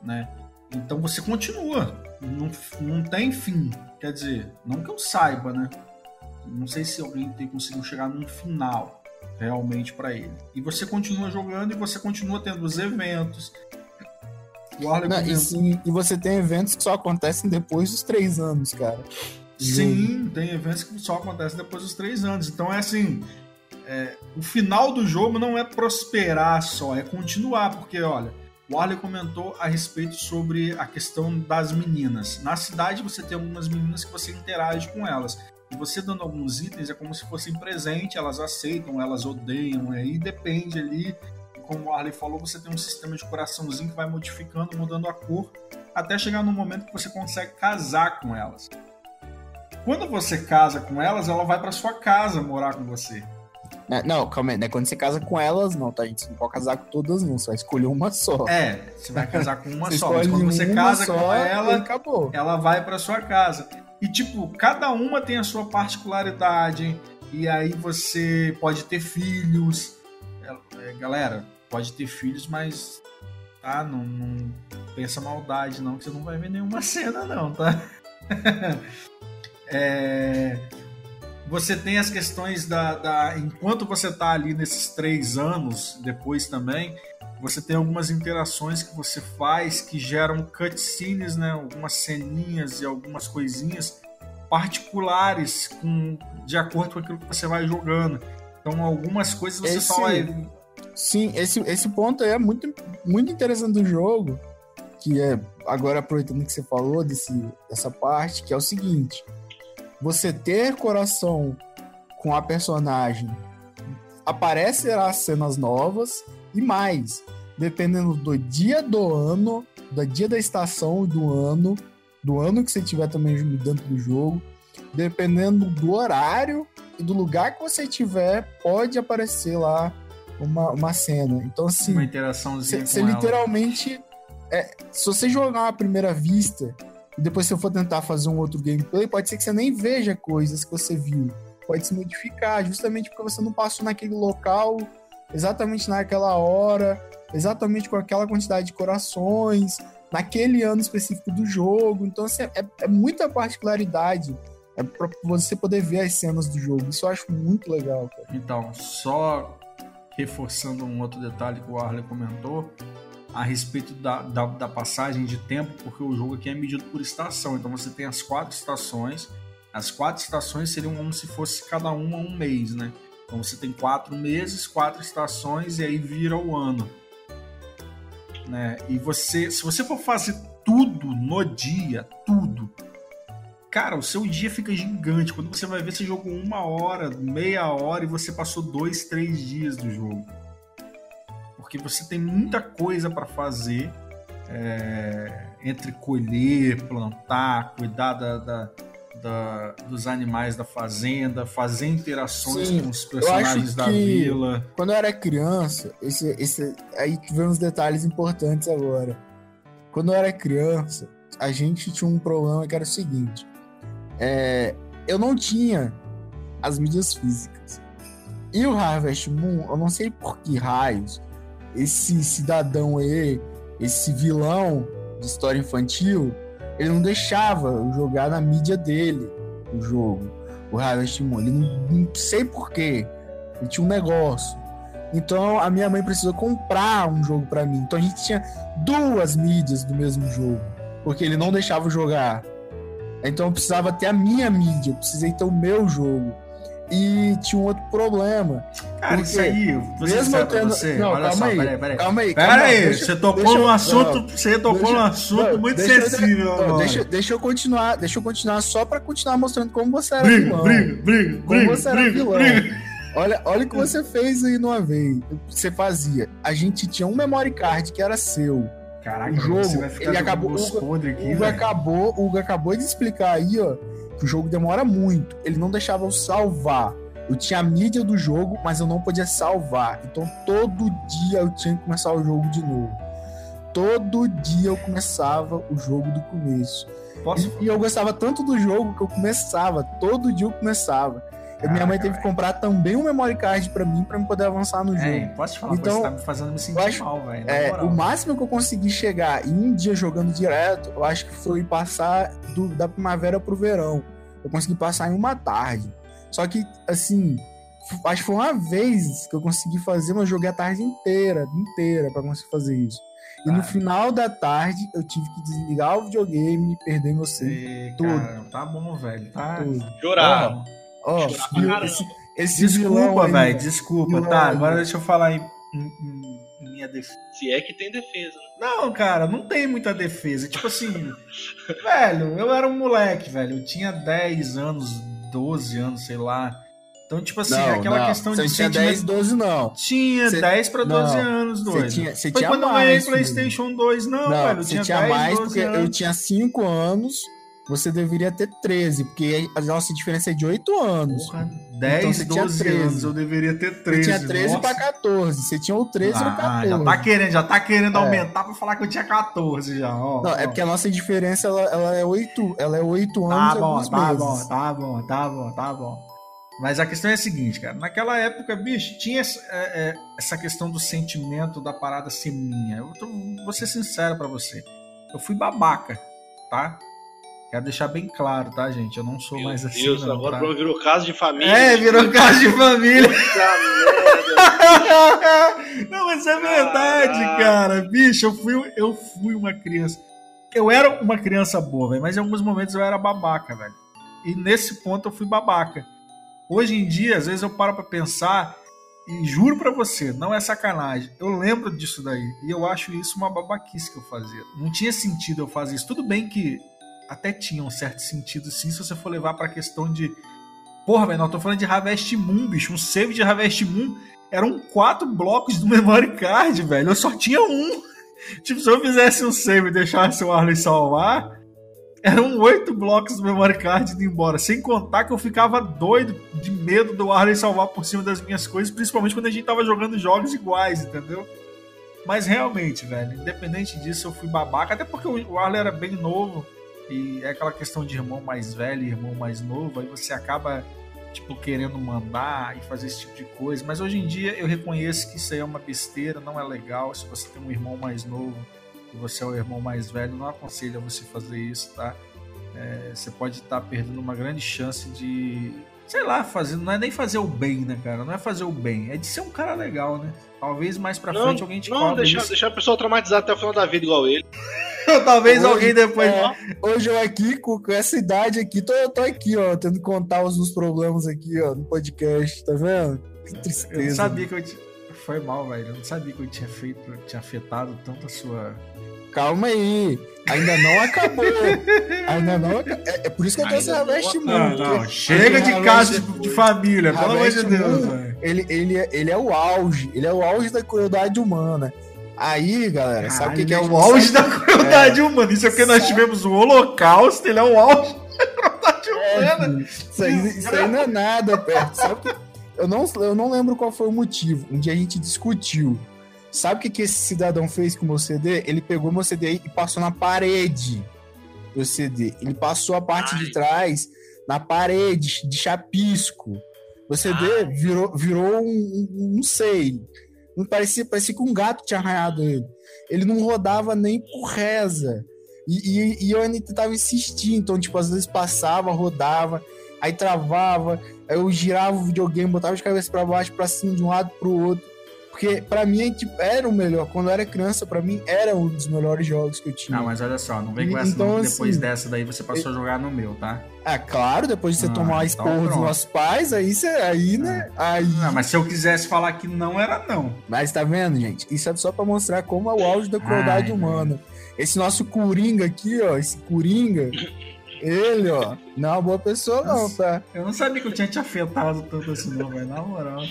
né? Então você continua. Não, não tem fim. Quer dizer, não que eu saiba, né? Não sei se alguém tem conseguido chegar num final realmente para ele. E você continua jogando e você continua tendo os eventos. Não, e, sim, e você tem eventos que só acontecem depois dos três anos, cara. Sim, tem eventos que só acontecem depois dos três anos. Então é assim. É, o final do jogo não é prosperar só, é continuar, porque olha, o Arley comentou a respeito sobre a questão das meninas. Na cidade você tem algumas meninas que você interage com elas. E você dando alguns itens é como se fossem presente, elas aceitam, elas odeiam, aí depende ali. Como o Arley falou, você tem um sistema de coraçãozinho que vai modificando, mudando a cor, até chegar no momento que você consegue casar com elas. Quando você casa com elas, ela vai para sua casa morar com você. Né, não, calma aí, né? Quando você casa com elas, não, tá? A gente não pode casar com todas, não. Você vai escolher uma só. É, você vai casar com uma só. Mas quando você casa só, com ela, acabou. ela vai pra sua casa. E, tipo, cada uma tem a sua particularidade. E aí você pode ter filhos. É, galera, pode ter filhos, mas. Tá? Não, não pensa maldade, não, que você não vai ver nenhuma cena, não, tá? é você tem as questões da, da enquanto você está ali nesses três anos depois também você tem algumas interações que você faz que geram cutscenes, né, algumas ceninhas e algumas coisinhas particulares com, de acordo com aquilo que você vai jogando. Então algumas coisas você esse, só vai Sim, esse, esse ponto é muito, muito interessante do jogo, que é agora aproveitando que você falou desse, dessa parte, que é o seguinte, você ter coração com a personagem aparecerá cenas novas e mais, dependendo do dia do ano, do dia da estação e do ano, do ano que você tiver também dentro do jogo, dependendo do horário e do lugar que você tiver, pode aparecer lá uma, uma cena. Então, assim, uma interação Você literalmente. É, se você jogar à primeira vista e depois se eu for tentar fazer um outro gameplay, pode ser que você nem veja coisas que você viu. Pode se modificar, justamente porque você não passou naquele local, exatamente naquela hora, exatamente com aquela quantidade de corações, naquele ano específico do jogo. Então, assim, é, é muita particularidade é para você poder ver as cenas do jogo. Isso eu acho muito legal, cara. Então, só reforçando um outro detalhe que o Arley comentou, a respeito da, da, da, passagem de tempo, porque o jogo aqui é medido por estação. Então você tem as quatro estações. As quatro estações seriam como se fosse cada uma um mês, né? Então você tem quatro meses, quatro estações e aí vira o ano. Né? E você, se você for fazer tudo no dia, tudo, cara, o seu dia fica gigante. Quando você vai ver, você jogou uma hora, meia hora e você passou dois, três dias do jogo porque você tem muita coisa para fazer é, entre colher, plantar, cuidar da, da, da, dos animais da fazenda, fazer interações Sim, com os personagens da vila. Quando eu era criança, esse, esse, aí tivemos detalhes importantes agora. Quando eu era criança, a gente tinha um problema que era o seguinte: é, eu não tinha as mídias físicas. E o Harvest Moon, eu não sei por que raios, esse cidadão aí, esse vilão de história infantil, ele não deixava jogar na mídia dele o jogo, o Harvest Moon. Ele não, não sei porquê. Ele tinha um negócio. Então a minha mãe precisou comprar um jogo para mim. Então a gente tinha duas mídias do mesmo jogo, porque ele não deixava eu jogar. Então eu precisava ter a minha mídia, eu precisei ter o meu jogo. E tinha um outro problema. Cara, Porque isso aí, mesmo eu tendo- você. Não, Olha calma só, aí, peraí, peraí. Calma aí, calma aí, deixa- você tocou deixa num assunto, não, você tocou deixa- num assunto não, muito deixa sensível, não, deixa, deixa eu continuar, deixa eu continuar só pra continuar mostrando como você era Briga, vilão. briga, briga, Como briga, você era briga, vilão. briga. Olha, olha o que você fez aí numa vez. Você fazia. A gente tinha um memory card que era seu. Caraca, O jogo, você vai ficar ele acabou- podre aqui, Hugo acabou, o Hugo acabou de explicar aí, ó, que o jogo demora muito. Ele não deixava eu salvar. Eu tinha a mídia do jogo, mas eu não podia salvar. Então todo dia eu tinha que começar o jogo de novo. Todo dia eu começava o jogo do começo. Posso? E, eu gostava tanto do jogo que eu começava, todo dia eu começava. E minha mãe Caraca, teve que comprar também um memory card pra mim pra eu poder avançar no jogo. É, posso te falar, Então, você tá me fazendo me sentir acho- mal, velho. É, o máximo que eu consegui chegar em um dia jogando direto, eu acho que foi passar do- da primavera pro verão. Eu consegui passar em uma tarde. Só que, assim, acho que foi uma vez que eu consegui fazer, mas eu joguei a tarde inteira, inteira, pra conseguir fazer isso. E no Cara. final da tarde, eu tive que desligar o videogame e perder meu save. Tudo. cara, tá bom, velho. Tá. Tudo. Chorar. Ó, Desculpa, velho, desculpa. Vilão Tá, agora deixa eu falar em, em- em- em minha defesa. Se é que tem defesa. né? Não, cara, não tem muita defesa. Tipo assim, velho, eu era um moleque, velho. Eu tinha 10 anos, 12 anos, sei lá. Então, tipo assim, Não, aquela não, questão você de tinha sentimento. 10, 12 não. Tinha Cê- 10 pra 12 não, anos, Você doido. tinha, você Foi tinha quando eu mais. ganhei filho. PlayStation 2. Não, Não, velho, eu você tinha, tinha 10, mais 12 porque anos. eu tinha 5 anos, você deveria ter 13, porque a nossa diferença é de 8 anos. Porra, 10, Então você tinha 12 13. anos, eu deveria ter Você 13. tinha 13 nossa. pra 14. Você tinha o 13 ou Ah, 14. já tá querendo, já tá querendo É. aumentar pra falar que eu tinha 14 já, ó. Não, ó. é porque a nossa diferença ela, ela é 8, ela é 8 Tá anos e bom, tá meses. bom, tá bom, tá bom, tá bom. Mas a questão é a seguinte, cara. Naquela época, bicho, tinha essa, é, é, essa questão do sentimento da parada ser minha. Eu tô, vou ser sincero pra você. Eu fui babaca, tá? Quero deixar bem claro, tá, gente? Eu não sou Meu mais assim, Deus, não, agora tá? virou caso de família. É, virou caso de família. Não, mas é verdade, Caraca. cara. Bicho, eu fui, eu fui uma criança. Eu era uma criança boa, velho, mas em alguns momentos eu era babaca, velho. E nesse ponto eu fui babaca. Hoje em dia, às vezes eu paro pra pensar e juro pra você, não é sacanagem. Eu lembro disso daí e eu acho isso uma babaquice que eu fazia. Não tinha sentido eu fazer isso. Tudo bem que até tinha um certo sentido sim, se você for levar pra questão de Porra, velho, nós tô falando de Harvest Moon, bicho. Um save de Harvest Moon eram quatro blocos do memory card, velho. Eu só tinha um. Tipo, se eu fizesse um save e deixasse o Arley salvar, eram oito blocos do memory card indo embora. Sem contar que eu ficava doido de medo do Arley salvar por cima das minhas coisas, principalmente quando a gente tava jogando jogos iguais, entendeu? Mas realmente, velho, independente disso, eu fui babaca, até porque o Arley era bem novo. E é aquela questão de irmão mais velho e irmão mais novo, aí você acaba tipo, querendo mandar e fazer esse tipo de coisa. Mas hoje em dia eu reconheço que isso aí é uma besteira, não é legal. Se você tem um irmão mais novo e você é o irmão mais velho, não aconselho a você fazer isso, tá? É, você pode estar perdendo uma grande chance de, sei lá, fazer, não é nem fazer o bem, né, cara? Não é fazer o bem, é de ser um cara legal, né? Talvez mais pra Não, frente alguém te Não, deixar, deixar a pessoa traumatizada até o final da vida igual ele. Talvez Hoje- alguém depois. é, hoje eu aqui, com, com essa idade aqui, tô, tô aqui, ó, tendo que contar os meus problemas aqui, ó, no podcast, tá vendo? Que tristeza. Eu não sabia que eu tinha. Foi mal, velho. Eu não sabia que eu tinha feito, tinha afetado tanto a sua. Calma aí, ainda não acabou. ainda não acabou. É, é por isso que eu trouxe Ainda não Harvest Moon. Não, não. Chega de casa de, de família, pelo amor de Deus, velho. Ele, ele, é- ele é o auge, ele é o auge da crueldade humana. Aí, galera, sabe o que, que é a o auge da crueldade humana. Isso é porque nós tivemos o Holocausto, ele é o auge da crueldade É, humana. isso, aí, isso aí não é nada perto. Sabe que eu não, eu não lembro qual foi o motivo. Um dia a gente discutiu. Sabe o que, que esse cidadão fez com o meu CD? Ele pegou meu CD e passou na parede do CD. Ele passou a parte de Ai. trás na parede de chapisco. O CD virou, virou um, um, não sei. Não parecia, parecia que um gato tinha arranhado ele. Ele não rodava nem por reza. E, e, e eu ainda tentava insistir. Então, tipo, às vezes passava, rodava, aí travava, aí eu girava o videogame, botava de cabeça pra baixo, pra cima, de um lado pro outro. Porque pra mim era o melhor. Quando eu era criança, pra mim era um dos melhores jogos que eu tinha. Não, mas olha só, não vem com essa Então, não, que depois assim, dessa daí você passou a jogar no meu, tá? Ah, claro, depois de você Ah, tomar a então esporra dos pronto. nossos pais, aí você. Aí, né? Aí. Não, mas se eu quisesse falar que não, era não. Mas tá vendo, gente? Isso é só pra mostrar como é o auge da crueldade Ai, humana. Esse nosso Coringa aqui, ó, esse Coringa, ele, ó, não é uma boa pessoa, não, tá? Eu não sabia que eu tinha te afetado tanto assim, não, velho. Na moral.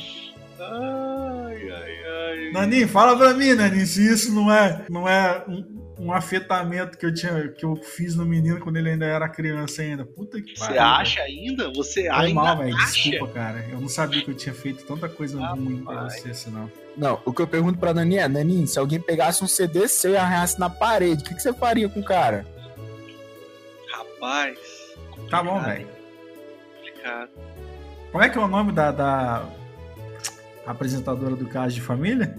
Ai, ai, ai. Naninho, fala pra mim, Naninho, se isso não é, não é um, um afetamento que eu, tinha, que eu fiz no menino quando ele ainda era criança ainda. Puta que Você pariu, acha ainda? Você. Foi ainda mal, velho. acha? Desculpa, cara. Eu não sabia que eu tinha feito tanta coisa ruim pra Rapaz. você, senão. Não, o que eu pergunto pra Nani é, Naninho, se alguém pegasse um CD seu e arranhasse na parede, o que, que você faria com o cara? Rapaz. Tá bom, velho. complicado. Como é que é o nome da, da apresentadora do Caso de Família?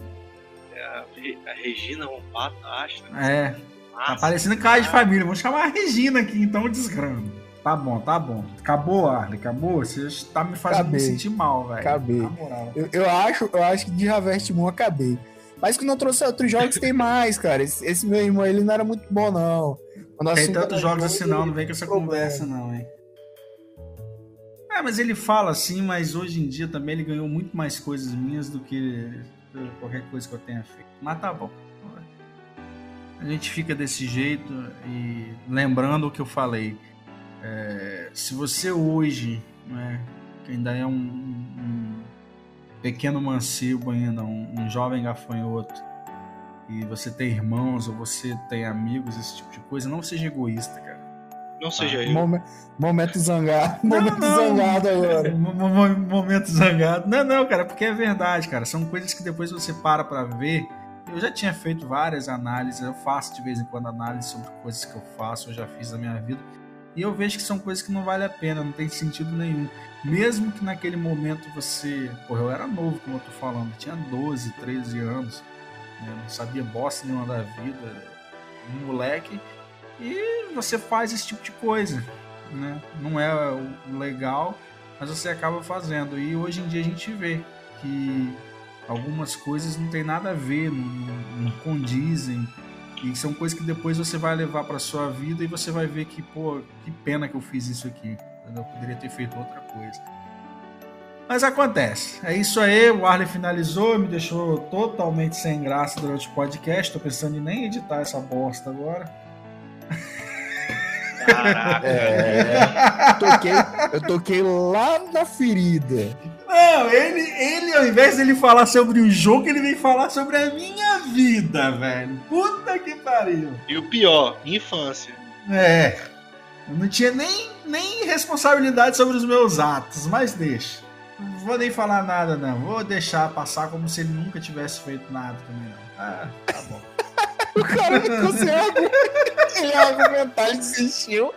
É a, a Regina Rompato, acho. É, né? tá parecendo Caso de Família. Vamos chamar a Regina aqui, então, desgrama. Tá bom, tá bom. Acabou, Arley, acabou? Você tá me fazendo Acabei. me sentir mal, velho. Acabei. Na moral. Eu, eu acho, eu acho que de Harvest Moon eu acabei. Mas que não trouxe outros jogos, tem mais, cara. Esse, esse meu irmão, ele não era muito bom, não. Tem tantos jogos jogo, assim não, não vem com essa problema. conversa não, hein. É, mas ele fala assim, mas hoje em dia também ele ganhou muito mais coisas minhas do que qualquer coisa que eu tenha feito. Mas tá bom. A gente fica desse jeito e lembrando o que eu falei. é, se você hoje, né, que ainda é um, um pequeno mancebo ainda, um, um jovem gafanhoto, e você tem irmãos ou você tem amigos, esse tipo de coisa, não seja egoísta, cara. Não seja eu. Momen- Momento zangado. Não, Momento não. zangado agora. Mo- mo- Momento zangado. Não, não, cara, porque é verdade, cara. São coisas que depois você para pra ver. Eu já tinha feito várias análises, eu faço de vez em quando análise sobre coisas que eu faço, eu já fiz na minha vida. E eu vejo que são coisas que não vale a pena, não tem sentido nenhum. Mesmo que naquele momento você. Porra, eu era novo, como eu tô falando, eu tinha 12, 13 anos, né? não sabia bosta nenhuma da vida, um moleque. E você faz esse tipo de coisa, né? Não é o legal, mas você acaba fazendo. E hoje em dia a gente vê que algumas coisas não tem nada a ver, não, não- condizem. E são coisas que depois você vai levar para sua vida e você vai ver que, pô, que pena que eu fiz isso aqui. Eu poderia ter feito outra coisa. Mas acontece. É isso aí. O Arley finalizou, me deixou totalmente sem graça durante o podcast. Tô pensando em nem editar essa bosta agora. Caraca. É, toquei, eu toquei lá na ferida. Não, ele, ele, ao invés dele falar sobre o jogo, ele vem falar sobre a minha vida, velho. Puta que pariu. E o pior, infância. É. Eu não tinha nem, nem responsabilidade sobre os meus atos, mas deixa. Não vou nem falar nada, não. Vou deixar passar como se ele nunca tivesse feito nada também, não. Ah, tá bom. O cara ficou sem argumentar. Ele ia argumentar, ele desistiu.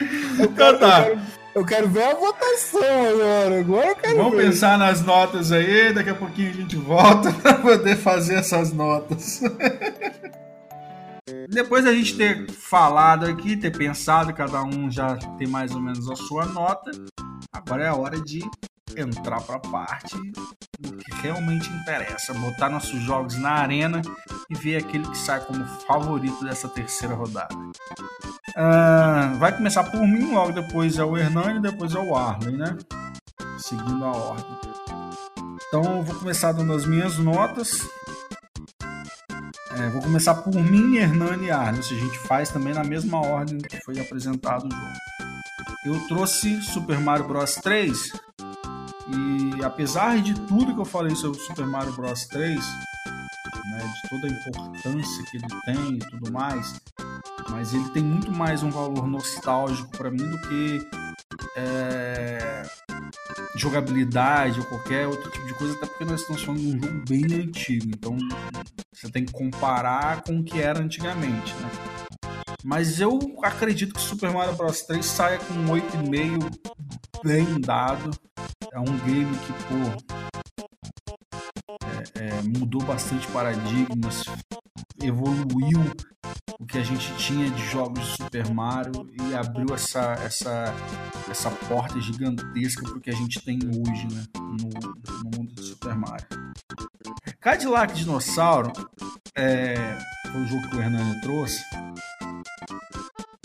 Eu Então quero, tá. eu, quero, eu quero ver a votação agora. Agora eu quero Vamos ver. pensar nas notas aí, daqui a pouquinho a gente volta para poder fazer essas notas. Depois da gente ter falado aqui, ter pensado, cada um já tem mais ou menos a sua nota, agora é a hora de entrar para a parte do que realmente interessa, botar nossos jogos na arena e ver aquele que sai como favorito dessa terceira rodada. Ah, vai começar por mim, logo depois é o Hernani, depois é o Arley, né? seguindo a ordem. Então vou começar dando as minhas notas. É, vou começar por mim, Hernani e Arne. Ou seja, a gente faz também na mesma ordem que foi apresentado o jogo. Eu trouxe Super Mario Bros 3 e apesar de tudo que eu falei sobre Super Mario Bros 3, né, de toda a importância que ele tem e tudo mais, mas ele tem muito mais um valor nostálgico para mim do que é, jogabilidade ou qualquer outro tipo de coisa, até porque nós estamos falando de um jogo bem antigo, então você tem que comparar com o que era antigamente, né? Mas eu acredito que Super Mario Bros 3 saia com um 8,5 bem dado. É um game que, pô, é, é, mudou bastante paradigmas, evoluiu o que a gente tinha de jogos de Super Mario e abriu essa, essa, essa porta gigantesca para o que a gente tem hoje né, no, no mundo de Super Mario. Cadillac Dinossauro é, foi o jogo que o Hernani trouxe.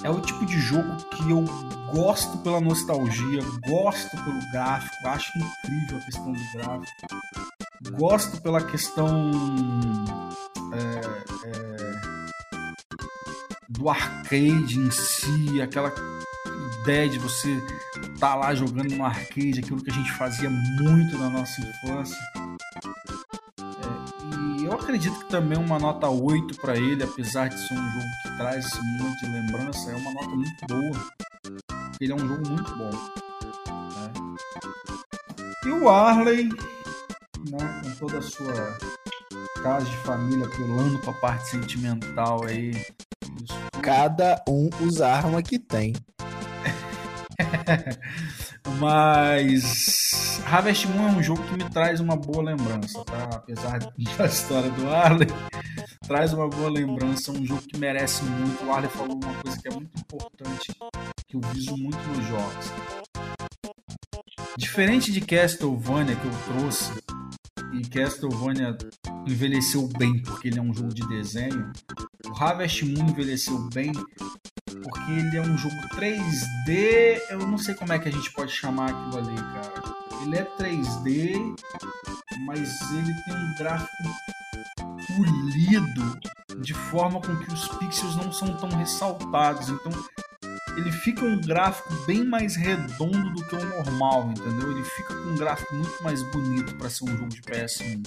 É o tipo de jogo que eu gosto pela nostalgia, gosto pelo gráfico, acho incrível a questão do gráfico, gosto pela questão é, é, do arcade em si, aquela ideia de você estar tá lá jogando no arcade, aquilo que a gente fazia muito na nossa infância. É, e eu acredito que também uma nota 8 para ele, apesar de ser um jogo que traz esse monte de lembrança, é uma nota muito boa. Ele é um jogo muito bom. Né? E o Arley, né, com toda a sua casa de família apelando para a parte sentimental aí. Cada um usa a arma que tem. Mas Harvest Moon é um jogo que me traz uma boa lembrança, tá? Apesar da história do Arley, traz uma boa lembrança, um jogo que merece muito. O Arley falou uma coisa que é muito importante, que eu viso muito nos jogos. Diferente de Castlevania que eu trouxe, e Castlevania envelheceu bem porque ele é um jogo de desenho, o Harvest Moon envelheceu bem porque ele é um jogo 3D, eu não sei como é que a gente pode chamar aquilo ali, cara. Ele é 3D, mas ele tem um gráfico polido de forma com que os pixels não são tão ressaltados. Então ele fica um gráfico bem mais redondo do que o normal, entendeu? Ele fica com um gráfico muito mais bonito para ser um jogo de PS1.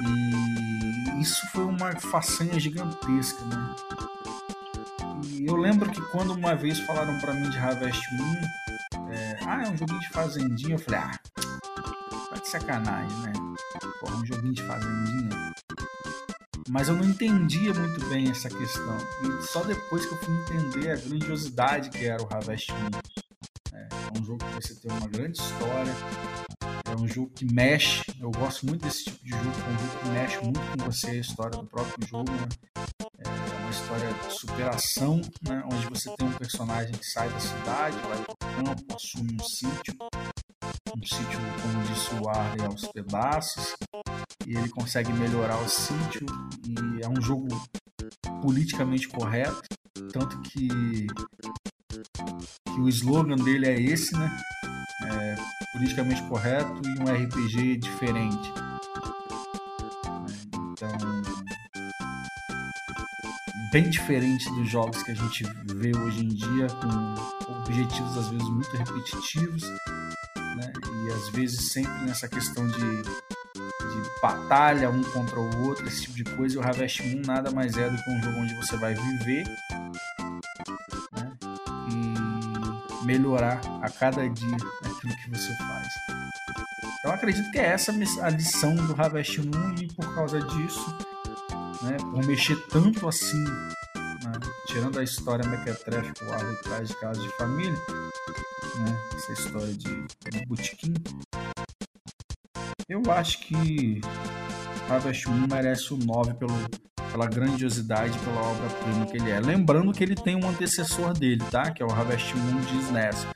E isso foi uma façanha gigantesca, né? Eu lembro que quando uma vez falaram para mim de Harvest Moon, é, ah, é um joguinho de fazendinha, eu falei, ah, tá de sacanagem, né? Pô, um joguinho de fazendinha. Mas eu não entendia muito bem essa questão. E só depois que eu fui entender a grandiosidade que era o Harvest Moon. É, é um jogo que você tem uma grande história, é um jogo que mexe. Eu gosto muito desse tipo de jogo, é um jogo que mexe muito com você, a história do próprio jogo. Né? É uma história de superação, né? onde você tem um personagem que sai da cidade, vai para o campo, assume um sítio, um sítio, como disse o Arley, aos pedaços, e ele consegue melhorar o sítio, e é um jogo politicamente correto, tanto que, que o slogan dele é esse, né? É, politicamente correto e um RPG diferente. Então, bem diferente dos jogos que a gente vê hoje em dia, com objetivos às vezes muito repetitivos, né? e às vezes sempre nessa questão de, de batalha um contra o outro, esse tipo de coisa. E o Harvest Moon nada mais é do que um jogo onde você vai viver né? e melhorar a cada dia aquilo que você faz. Então acredito que é essa a lição do Harvest Moon e por causa disso, né, por mexer tanto assim, né, tirando a história mequetrefe que o Arley traz de casa de família, né, essa história de, de botequim, eu acho que Harvest Moon merece o 9 pelo, pela grandiosidade, pela obra-prima que ele é. Lembrando que ele tem um antecessor dele, tá? Que é o Harvest Moon de SNES.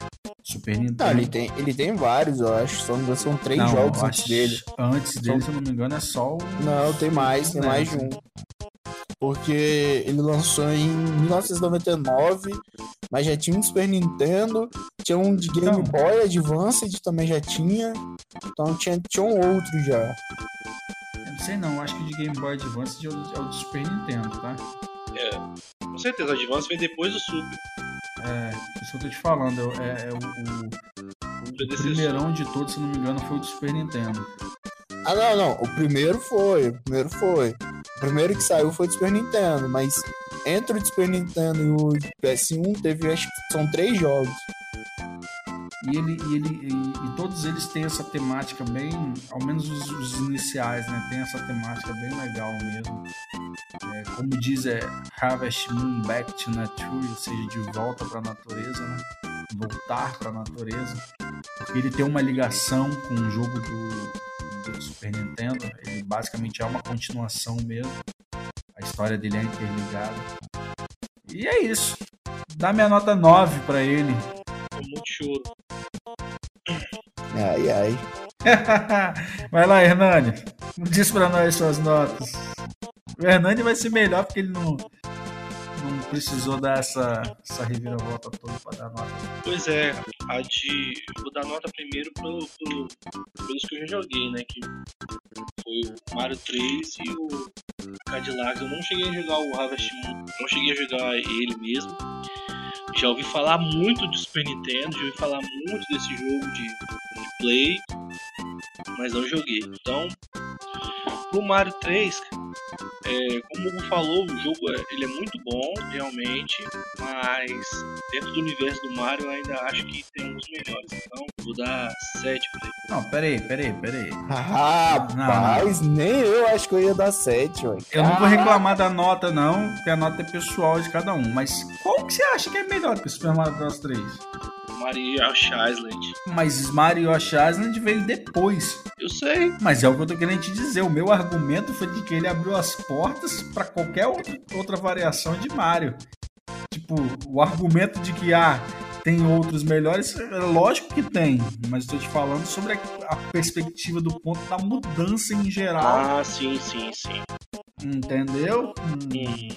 Super Nintendo. Não, ele tem, ele tem vários, eu acho. São, são três não, jogos antes dele. Antes dele, se eu não me engano, é só o. Não, tem mais, tem mais de um. Porque ele lançou em 1999, mas já tinha um Super Nintendo, tinha um de Game então, Boy Advance também já tinha. Então tinha, tinha um outro já. Eu não sei não, acho que o de Game Boy Advance é o, é o de Super Nintendo, tá? É, com certeza, o Advance veio depois do Super. É, isso que eu tô te falando, é, é o, o, o primeirão de todos, se não me engano, foi o do Super Nintendo. Ah, não, não. O primeiro foi. O primeiro foi. O primeiro que saiu foi do Super Nintendo, mas entre o Super Nintendo e o PS1 teve, acho que são três jogos. E, ele, e, ele, e, e, todos eles têm essa temática bem, ao menos os, os, iniciais, né? Tem essa temática bem legal mesmo. É, como diz, é Harvest Moon Back to Nature, ou seja, de volta para a natureza, né? Voltar para a natureza. Porque ele tem uma ligação com o jogo do, do Super Nintendo. Ele basicamente é uma continuação mesmo história dele é interligada. E é isso. Dá minha nota 9 pra ele. É muito choro. Ai, ai. vai lá, Hernani. Diz pra nós suas notas. O Hernani vai ser melhor porque ele não precisou dar essa, essa reviravolta toda pra dar nota. Pois é, a de. Vou dar nota primeiro pro, pro- pelos que eu já joguei, né? Que foi o Mario 3 e o Cadillac. Eu não cheguei a jogar o Harvest Moon, não cheguei a jogar ele mesmo. Já ouvi falar muito do Super Nintendo, já ouvi falar muito desse jogo de, de Play, mas não joguei. Então, pro Mario 3, é, como o Hugo falou, o jogo é, ele é muito bom, realmente, mas dentro do universo do Mario eu ainda acho que tem uns melhores. Então, vou dar 7 pra ele. Não, peraí, peraí, peraí. Rapaz, nem eu acho que eu ia dar 7, ué. Eu não vou reclamar da nota, não, porque a nota é pessoal de cada um. Mas qual que você acha que é melhor que o Super Mario Bros 3? Mario Island. Mas Mario Island veio depois. Eu sei, Mas é o que eu tô querendo te dizer. O meu argumento foi de que ele abriu as portas pra qualquer outra, variação de Mario. Tipo, o argumento de que ah, tem outros melhores, é lógico que tem. Mas tô te falando sobre a, a perspectiva do ponto da mudança em geral. Ah, sim, sim, sim. Entendeu? Hum.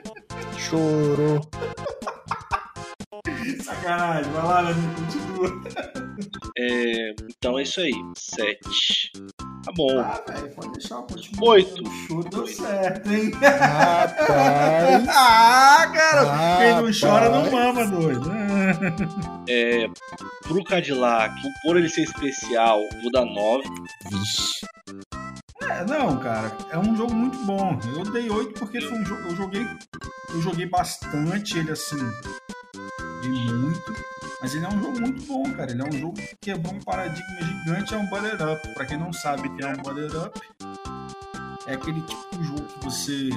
Chorou. Sacanagem, vai lá, Leandro, continua. é, então é isso aí, 7. Tá bom. Ah, velho, pode deixar. O show deu certo, hein? Rapaz. ah, cara, quem não chora não Rapaz. mama, doido. É, pro Cadillac, por ele ser especial, vou dar 9. Vixe. É, não, cara, é um jogo muito bom. Eu dei 8 porque foi um jogo. Eu joguei. Eu joguei bastante ele assim. De muito. Mas ele é um jogo muito bom, cara. Ele é um jogo que quebrou um paradigma gigante, é um Butter Up. Pra quem não sabe o que é um Butter Up, é aquele tipo de jogo que você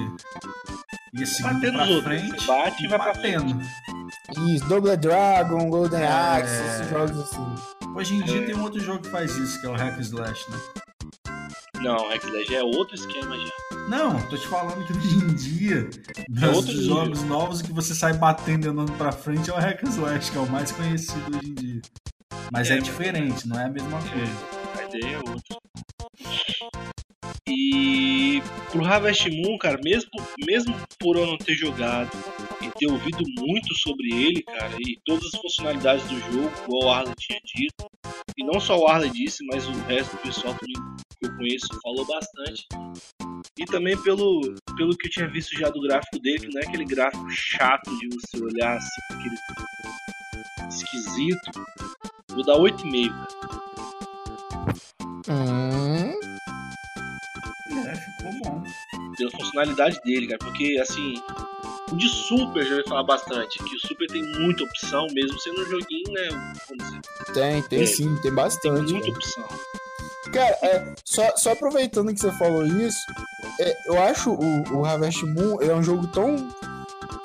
ia seguindo Batendo pra outros. frente Você bate e vai batendo. Isso, Double Dragon, Golden É. Axe, esses jogos assim. Hoje em dia É. tem um outro jogo que faz isso, que é o Hack Slash, né? Não, Hack Slash é outro esquema já. Não, tô te falando que hoje em dia, dos outro jogos novos que você sai batendo e andando pra frente é o Hack and Slash, que é o mais conhecido hoje em dia. Mas é, É, diferente, não é a mesma coisa. A ideia é outra. E pro Harvest Moon, cara, mesmo, mesmo por eu não ter jogado e ter ouvido muito sobre ele, cara, e todas as funcionalidades do jogo, igual o Arley tinha dito, e não só o Arley disse, mas o resto do pessoal também que eu conheço falou bastante. E também pelo, pelo que eu tinha visto já do gráfico dele, que não é aquele gráfico chato de você olhar assim, aquele esquisito. Vou dar 8,5, cara. Hum, É, ficou bom. pela funcionalidade dele, cara. Porque, assim, o de Super já ouvi falar bastante. Que o Super tem muita opção, mesmo sendo um joguinho, né? Vamos dizer, tem, tem É. sim, tem tem bastante. muita cara. opção. Cara, é, só, só aproveitando que você falou isso, é, eu acho o, o Harvest Moon é um jogo tão.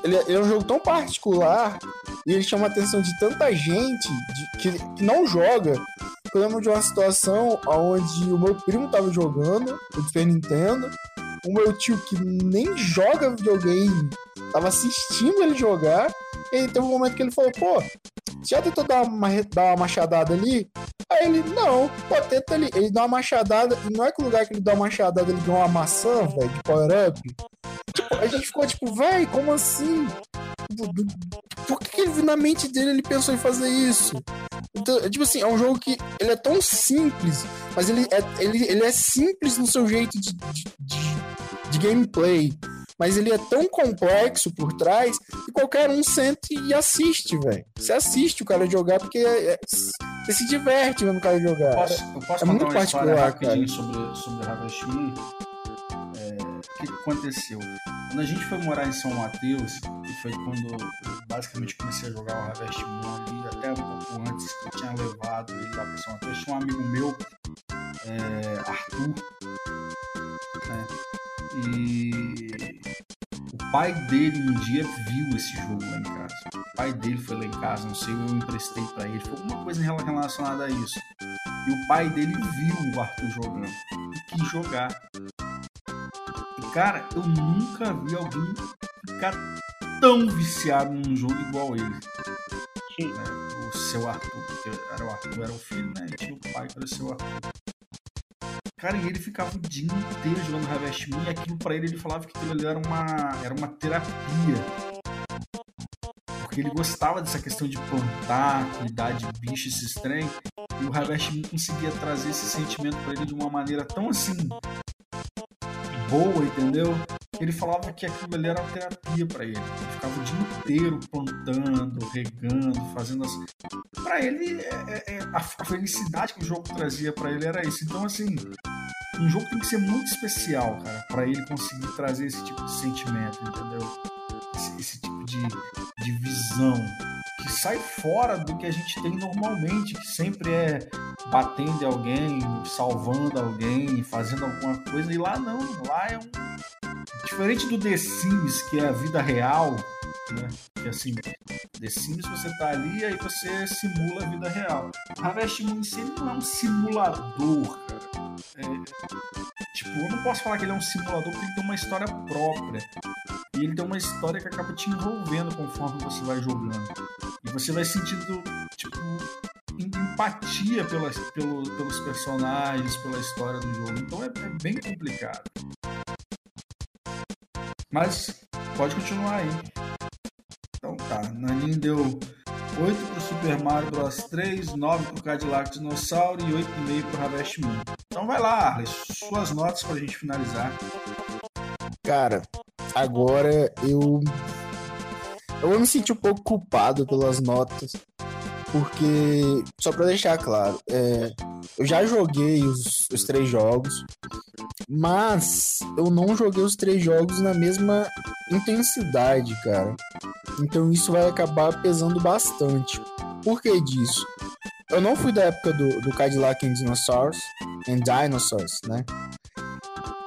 Ele é, ele é um jogo tão particular e ele chama a atenção de tanta gente de- que, que não joga. Eu lembro de uma situação onde o meu primo tava jogando, o Super Nintendo, o meu tio que nem joga videogame tava assistindo ele jogar, e teve um momento que ele falou, pô, você já tentou dar uma, dar uma machadada ali? Aí ele, não, pô, tenta ali. Ele dá uma machadada, e não é que o lugar que ele dá uma machadada ele ganhou uma maçã, velho, de power-up. Tipo, a gente ficou tipo, véi, como assim? Por que, que ele, na mente dele ele pensou em fazer isso? Então, é tipo assim, é um jogo que ele é tão simples, mas ele é, ele, ele é simples no seu jeito de, de, de- de gameplay. Mas ele é tão complexo por trás que qualquer um sente e assiste, velho. Você assiste o cara jogar porque é- é- você se diverte vendo o cara jogar. Posso, eu posso é muito particular, rapidinho sobre, sobre Harvest? É, o que, que aconteceu? Quando a gente foi morar em São Mateus, e foi quando eu basicamente comecei a jogar o Harvest Moon ali, até um pouco antes que eu tinha levado ele lá para São Mateus, tinha um amigo meu, é, Arthur, né? E o pai dele um dia viu esse jogo lá em casa. O pai dele foi lá em casa, não sei, eu emprestei para ele, foi alguma coisa relacionada a isso. E o pai dele viu o Arthur jogando. E quis jogar. E, cara, eu nunca vi alguém ficar tão viciado num jogo igual ele. Né? O seu Arthur, porque era o Arthur, era o filho, né? E tinha o pai que era o seu Arthur. Cara, e ele ficava o dia inteiro jogando Harvest Moon e aquilo pra ele, ele falava que aquilo ali era uma, era uma terapia. Porque ele gostava dessa questão de plantar, cuidar de bicho, esses trem. E o Harvest Moon conseguia trazer esse sentimento pra ele de uma maneira tão assim boa, entendeu? Ele falava que aquilo ali era uma terapia para ele. Ele ficava o dia inteiro plantando, regando, fazendo as. Para ele, é, é, é, a, felicidade que o jogo trazia para ele era isso. Então, assim, um jogo tem que ser muito especial, cara, para ele conseguir trazer esse tipo de sentimento, entendeu? Esse, esse tipo de, de visão que sai fora do que a gente tem normalmente, que sempre é batendo em alguém, salvando alguém, fazendo alguma coisa, e lá não, lá é um. Diferente do The Sims, que é a vida real, né? Que assim, The Sims você tá ali e aí você simula a vida real. Harvest Moon em si não é um simulador, cara. É, tipo, eu não posso falar que ele é um simulador porque ele tem uma história própria. E ele tem uma história que acaba te envolvendo conforme você vai jogando. E você vai sentindo, tipo, empatia pelas, pelo, pelos personagens, pela história do jogo. Então é, é bem complicado. Mas pode continuar aí. Então tá, Nanin deu 8 pro Super Mario Bros 3, 9 pro Cadillac Dinossauro e 8,5 pro Harvest Moon. Então vai lá, Arles, suas notas pra gente finalizar. Cara, agora eu. Eu vou me sentir um pouco culpado pelas notas. Porque, só pra deixar claro, é, eu já joguei os, os três jogos, mas eu não joguei os três jogos na mesma intensidade, cara. Então isso vai acabar pesando bastante. Por que disso? Eu não fui da época do, do Cadillac and Dinosaurs, and Dinosaurs, né?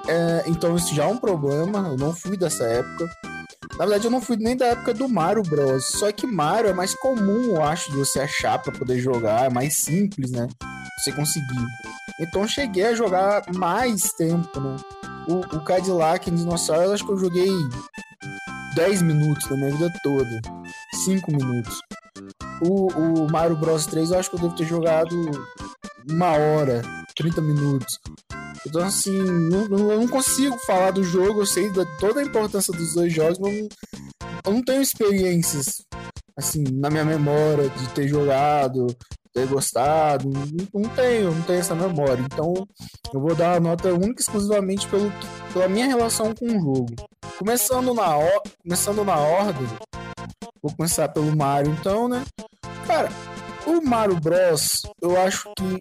É, então isso já é um problema, eu não fui dessa época. Na verdade, eu não fui nem da época do Mario Bros. Só que Mario é mais comum, eu acho, de você achar para poder jogar, é mais simples, né? Você conseguir. Então cheguei a jogar mais tempo, né? O, o Cadillac em Dinossauro, eu acho que eu joguei 10 minutos da minha vida toda. 5 minutos. O, o Mario Bros 3, eu acho que eu devo ter jogado uma hora, 30 minutos. Então, assim, não, eu não consigo falar do jogo, eu sei da, toda a importância dos dois jogos, mas não, eu não tenho experiências, assim, na minha memória de ter jogado, ter gostado, não, não tenho, não tenho essa memória. Então, eu vou dar a nota única e exclusivamente pelo, pela minha relação com o jogo. Começando na, começando na ordem, vou começar pelo Mario, então, né? Cara, o Mario Bros, eu acho que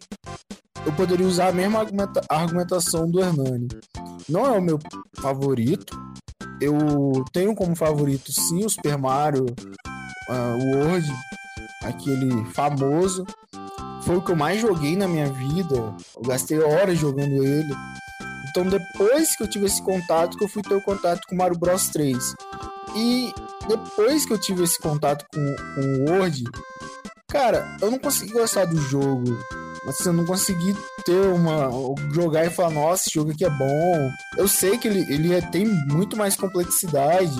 eu poderia usar a mesma argumenta argumentação do Hernani. Não é o meu favorito. Eu tenho como favorito sim o Super Mario uh, World, aquele famoso. Foi o que eu mais joguei na minha vida. Eu gastei horas jogando ele. Então depois que eu tive esse contato, que eu fui ter o contato com Mario Bros 3. E depois que eu tive esse contato com, com o World, cara, eu não consegui gostar do jogo Assim, eu não consegui ter uma. jogar e falar, nossa, esse jogo aqui é bom. Eu sei que ele, ele é, tem muito mais complexidade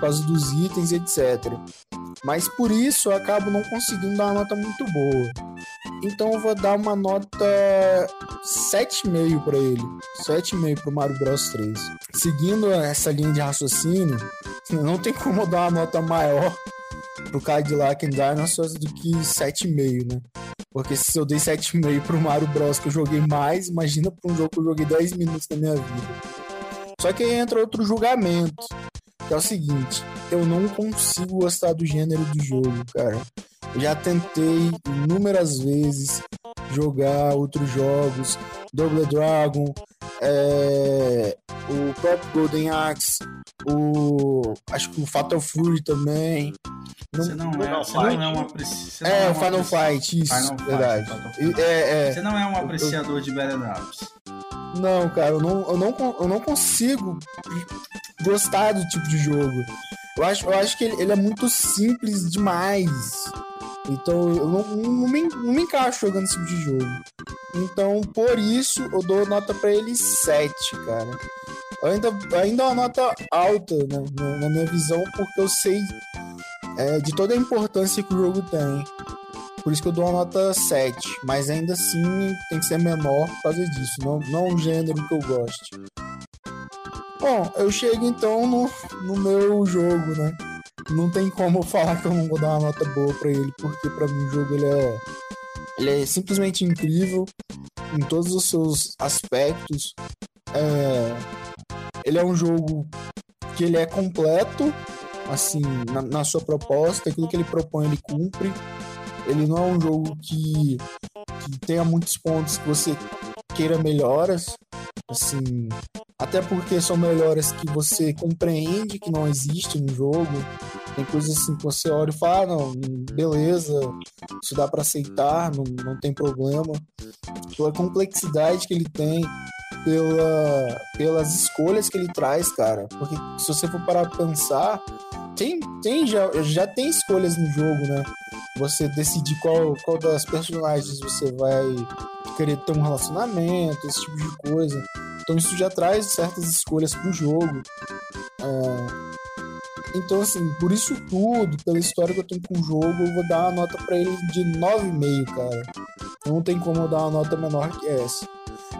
por causa dos itens, etc. Mas por isso eu acabo não conseguindo dar uma nota muito boa. Então eu vou dar uma nota 7,5 para ele. 7,5 pro Mario Bros 3. Seguindo essa linha de raciocínio, não tem como dar uma nota maior pro Cadillac and Dinosaurs do que 7,5, né? Porque se eu dei 7,5 pro Mario Bros que eu joguei mais, imagina pra um jogo que eu joguei 10 minutos da minha vida. Só que aí entra outro julgamento, que é o seguinte, eu não consigo gostar do gênero do jogo, cara. Eu já tentei inúmeras vezes jogar outros jogos, Double Dragon, é, o próprio Golden Axe, o acho que o Fatal Fury também. Não, você não, é, você não é uma você É, é o Final Fight, isso, Final verdade. Fight, é, é, você não é um apreciador eu, de Battle. Não, cara, eu não, eu, não, eu não consigo gostar do tipo de jogo. Eu acho, eu acho que ele, ele é muito simples demais. Então eu não, não, me, não me encaixo jogando esse tipo de jogo. Então, por isso, eu dou nota para ele 7, cara. Ainda, ainda é uma nota alta né, na minha visão, porque eu sei é, de toda a importância que o jogo tem. Por isso que eu dou uma nota 7. Mas ainda assim tem que ser menor por causa disso. Não, não um gênero que eu goste. Bom, eu chego então no, no meu jogo, né? Não tem como falar que eu não vou dar uma nota boa para ele, porque para mim o jogo ele é, ele é simplesmente incrível em todos os seus aspectos. É, ele é um jogo que ele é completo, assim, na, na sua proposta, aquilo que ele propõe ele cumpre. Ele não é um jogo que, que tenha muitos pontos que você queira melhoras, assim, até porque são melhoras que você compreende que não existe no jogo. Tem coisas assim que você olha e fala, ah, não, beleza, isso dá para aceitar, não, não tem problema. Pela complexidade que ele tem, pela, pelas escolhas que ele traz, cara. Porque se você for parar pra pensar, tem, tem já, já tem escolhas no jogo, né? Você decidir qual, qual das personagens você vai querer ter um relacionamento, esse tipo de coisa. Então isso já traz certas escolhas pro jogo. É... Então, assim, por isso tudo, pela história que eu tenho com o jogo, eu vou dar uma nota para ele de 9,5, cara. Não tem como eu dar uma nota menor que essa.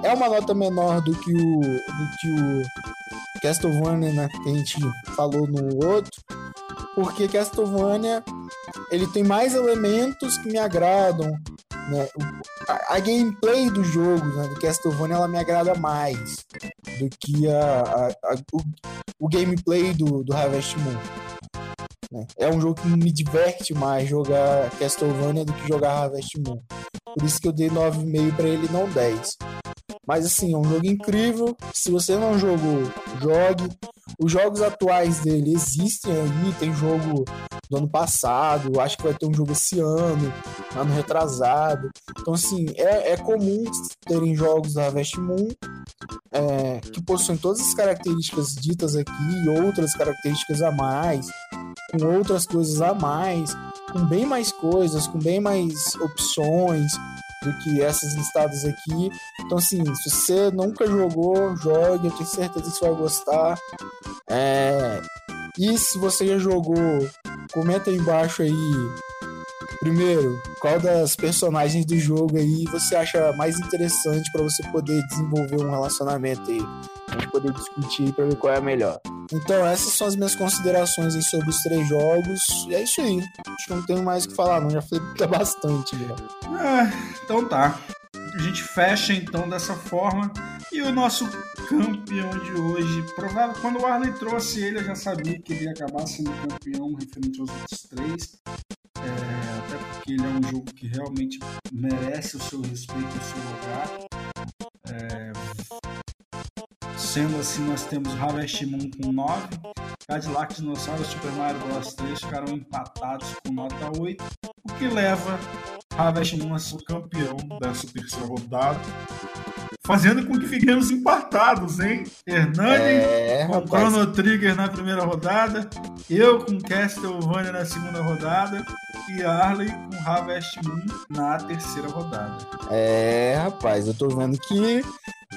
É uma nota menor do que o, do que o Castlevania, né, que a gente falou no outro, porque Castlevania ele tem mais elementos que me agradam, né? A, gameplay do jogo, né, do Castlevania, ela me agrada mais do que a, a o, o, gameplay do, do Harvest Moon. Né? É um jogo que me diverte mais jogar Castlevania do que jogar Harvest Moon. Por isso que eu dei 9,5 para ele, não 10. Mas assim, é um jogo incrível. Se você não jogou, jogue. Os jogos atuais dele existem aí, tem jogo do ano passado, acho que vai ter um jogo esse ano, ano retrasado. Então, assim, é, é comum terem jogos da Harvest Moon é, que possuem todas as características ditas aqui e outras características a mais, com outras coisas a mais, com bem mais coisas, com bem mais opções, do que essas listadas aqui. Então, assim, se você nunca jogou, jogue, eu tenho certeza que você vai gostar. É... E se você já jogou, comenta aí embaixo aí. Primeiro, qual das personagens do jogo aí você acha mais interessante para você poder desenvolver um relacionamento aí? A gente poder discutir para ver qual é a melhor. Então, essas são as minhas considerações aí sobre os três jogos. E é isso aí. Acho que não tenho mais o que falar, não. Já falei bastante. Já. Ah, então tá. A gente fecha então dessa forma. E o nosso campeão de hoje, provável, quando o Arley trouxe ele, eu já sabia que ele ia acabar sendo campeão referente aos outros três. É, até porque ele é um jogo que realmente merece o seu respeito e o seu lugar. É, Sendo assim, nós temos Harvest Moon com 9, Cadillac Dinossauro e Super Mario Bros 3 ficaram empatados com nota 8, o que leva Harvest Moon a ser campeão dessa terceira rodada. Fazendo com que fiquemos empatados, hein? Hernani é, com Chrono Trigger na primeira rodada, eu com Castlevania na segunda rodada e Arley com Harvest Moon na terceira rodada. É, rapaz, eu tô vendo que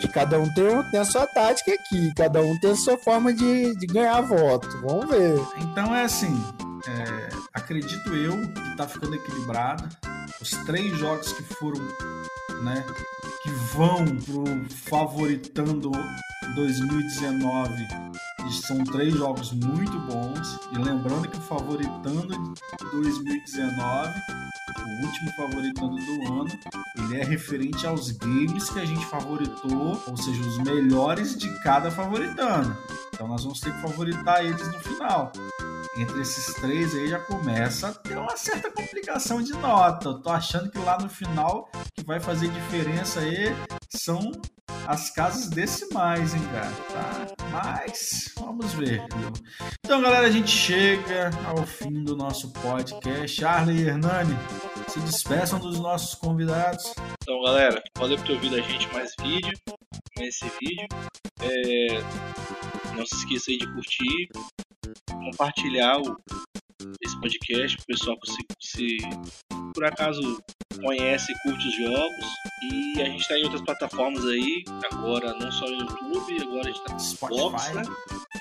que cada um tem, tem a sua tática aqui, cada um tem a sua forma de, de ganhar voto. Vamos ver. Então é assim, é, acredito eu que tá ficando equilibrado. Os três jogos que foram, né, que vão pro favoritando 2019 são três jogos muito bons. E lembrando que o favoritando 2019 o último favoritando do ano, ele é referente aos games que a gente favoritou, ou seja, os melhores de cada favoritando. Então nós vamos ter que favoritar eles no final. Entre esses três aí já começa a ter uma certa complicação de nota. Eu tô achando que lá no final que vai fazer diferença aí são as casas decimais, hein, cara? Tá? Mas vamos ver. Viu? Então, galera, a gente chega ao fim do nosso podcast. Arley e Hernani, se despeçam dos nossos convidados. Então, galera, valeu por ter ouvido a gente mais vídeo, nesse vídeo. É... Não se esqueça aí de curtir, compartilhar o... esse podcast para o pessoal se, se por acaso conhece e curte os jogos. E a gente tá em outras plataformas aí, agora não só no YouTube, agora a gente tá no Spotify, Spotify, né?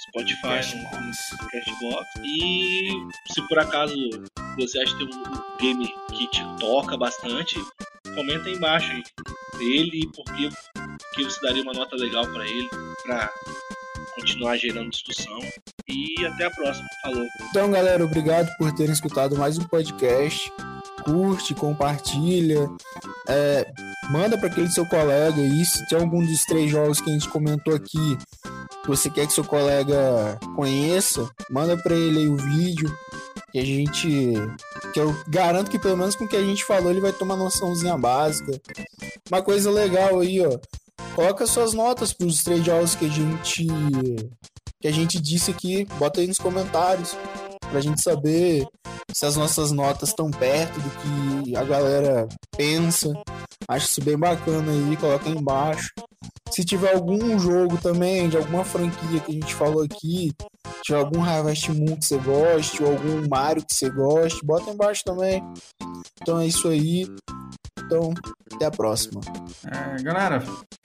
Spotify, Cashbox. no Cashbox. E se por acaso você acha que tem um game que te toca bastante, comenta aí embaixo aí dele e por que, que você daria uma nota legal pra ele, pra continuar gerando discussão. E até a próxima. Falou. Então, galera, obrigado por terem escutado mais um podcast. Curte, compartilha, é, manda para aquele seu colega aí. Se tem algum dos três jogos que a gente comentou aqui que você quer que seu colega conheça, manda para ele aí o vídeo. Que a gente. Que eu garanto que pelo menos com o que a gente falou, ele vai tomar noçãozinha básica. Uma coisa legal aí, ó. Coloca suas notas para os três jogos que a gente que a gente disse aqui, bota aí nos comentários pra gente saber se as nossas notas estão perto do que a galera pensa. Acho isso bem bacana aí, coloca aí embaixo. Se tiver algum jogo também, de alguma franquia que a gente falou aqui, tiver algum Harvest Moon que você goste, ou algum Mario que você goste, bota embaixo também. Então é isso aí. Então, até a próxima. É, galera,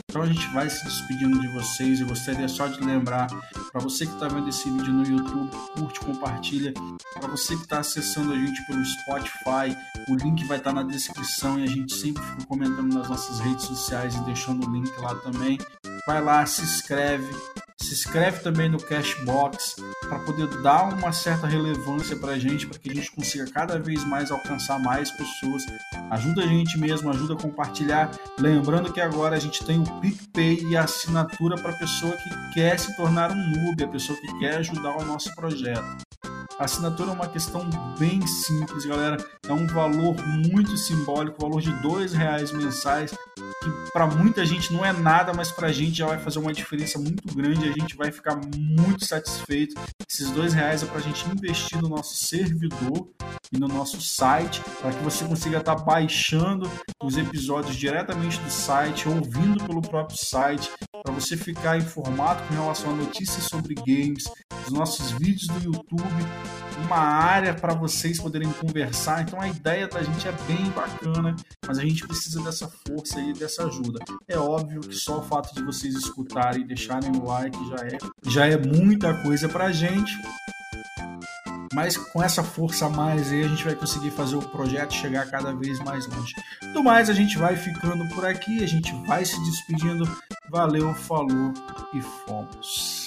então a gente vai se despedindo de vocês. Eu gostaria só de lembrar para você que está vendo esse vídeo no YouTube, curte, compartilha. Para você que está acessando a gente pelo Spotify, o link vai estar na descrição e a gente sempre fica comentando nas nossas redes sociais e deixando o link lá também. Vai lá, se inscreve. Se inscreve também no Cashbox para poder dar uma certa relevância para a gente, para que a gente consiga cada vez mais alcançar mais pessoas. Ajuda a gente mesmo, ajuda a compartilhar. Lembrando que agora a gente tem o PicPay e a assinatura para a pessoa que quer se tornar um noob, a pessoa que quer ajudar o nosso projeto. Assinatura é uma questão bem simples, galera. É um valor muito simbólico, valor de dois reais mensais, que para muita gente não é nada, mas para a gente já vai fazer uma diferença muito grande. A gente vai ficar muito satisfeito. Esses dois reais é para a gente investir no nosso servidor e no nosso site, para que você consiga estar baixando os episódios diretamente do site, ouvindo pelo próprio site, para você ficar informado com relação a notícias sobre games, os nossos vídeos do YouTube, uma área para vocês poderem conversar. Então a ideia da gente é bem bacana, mas a gente precisa dessa força e dessa ajuda. É óbvio que só o fato de vocês escutarem e deixarem o like já é, já é muita coisa para a gente. Mas com essa força a mais aí a gente vai conseguir fazer o projeto chegar cada vez mais longe. Do mais, a gente vai ficando por aqui, a gente vai se despedindo. Valeu, falou e fomos.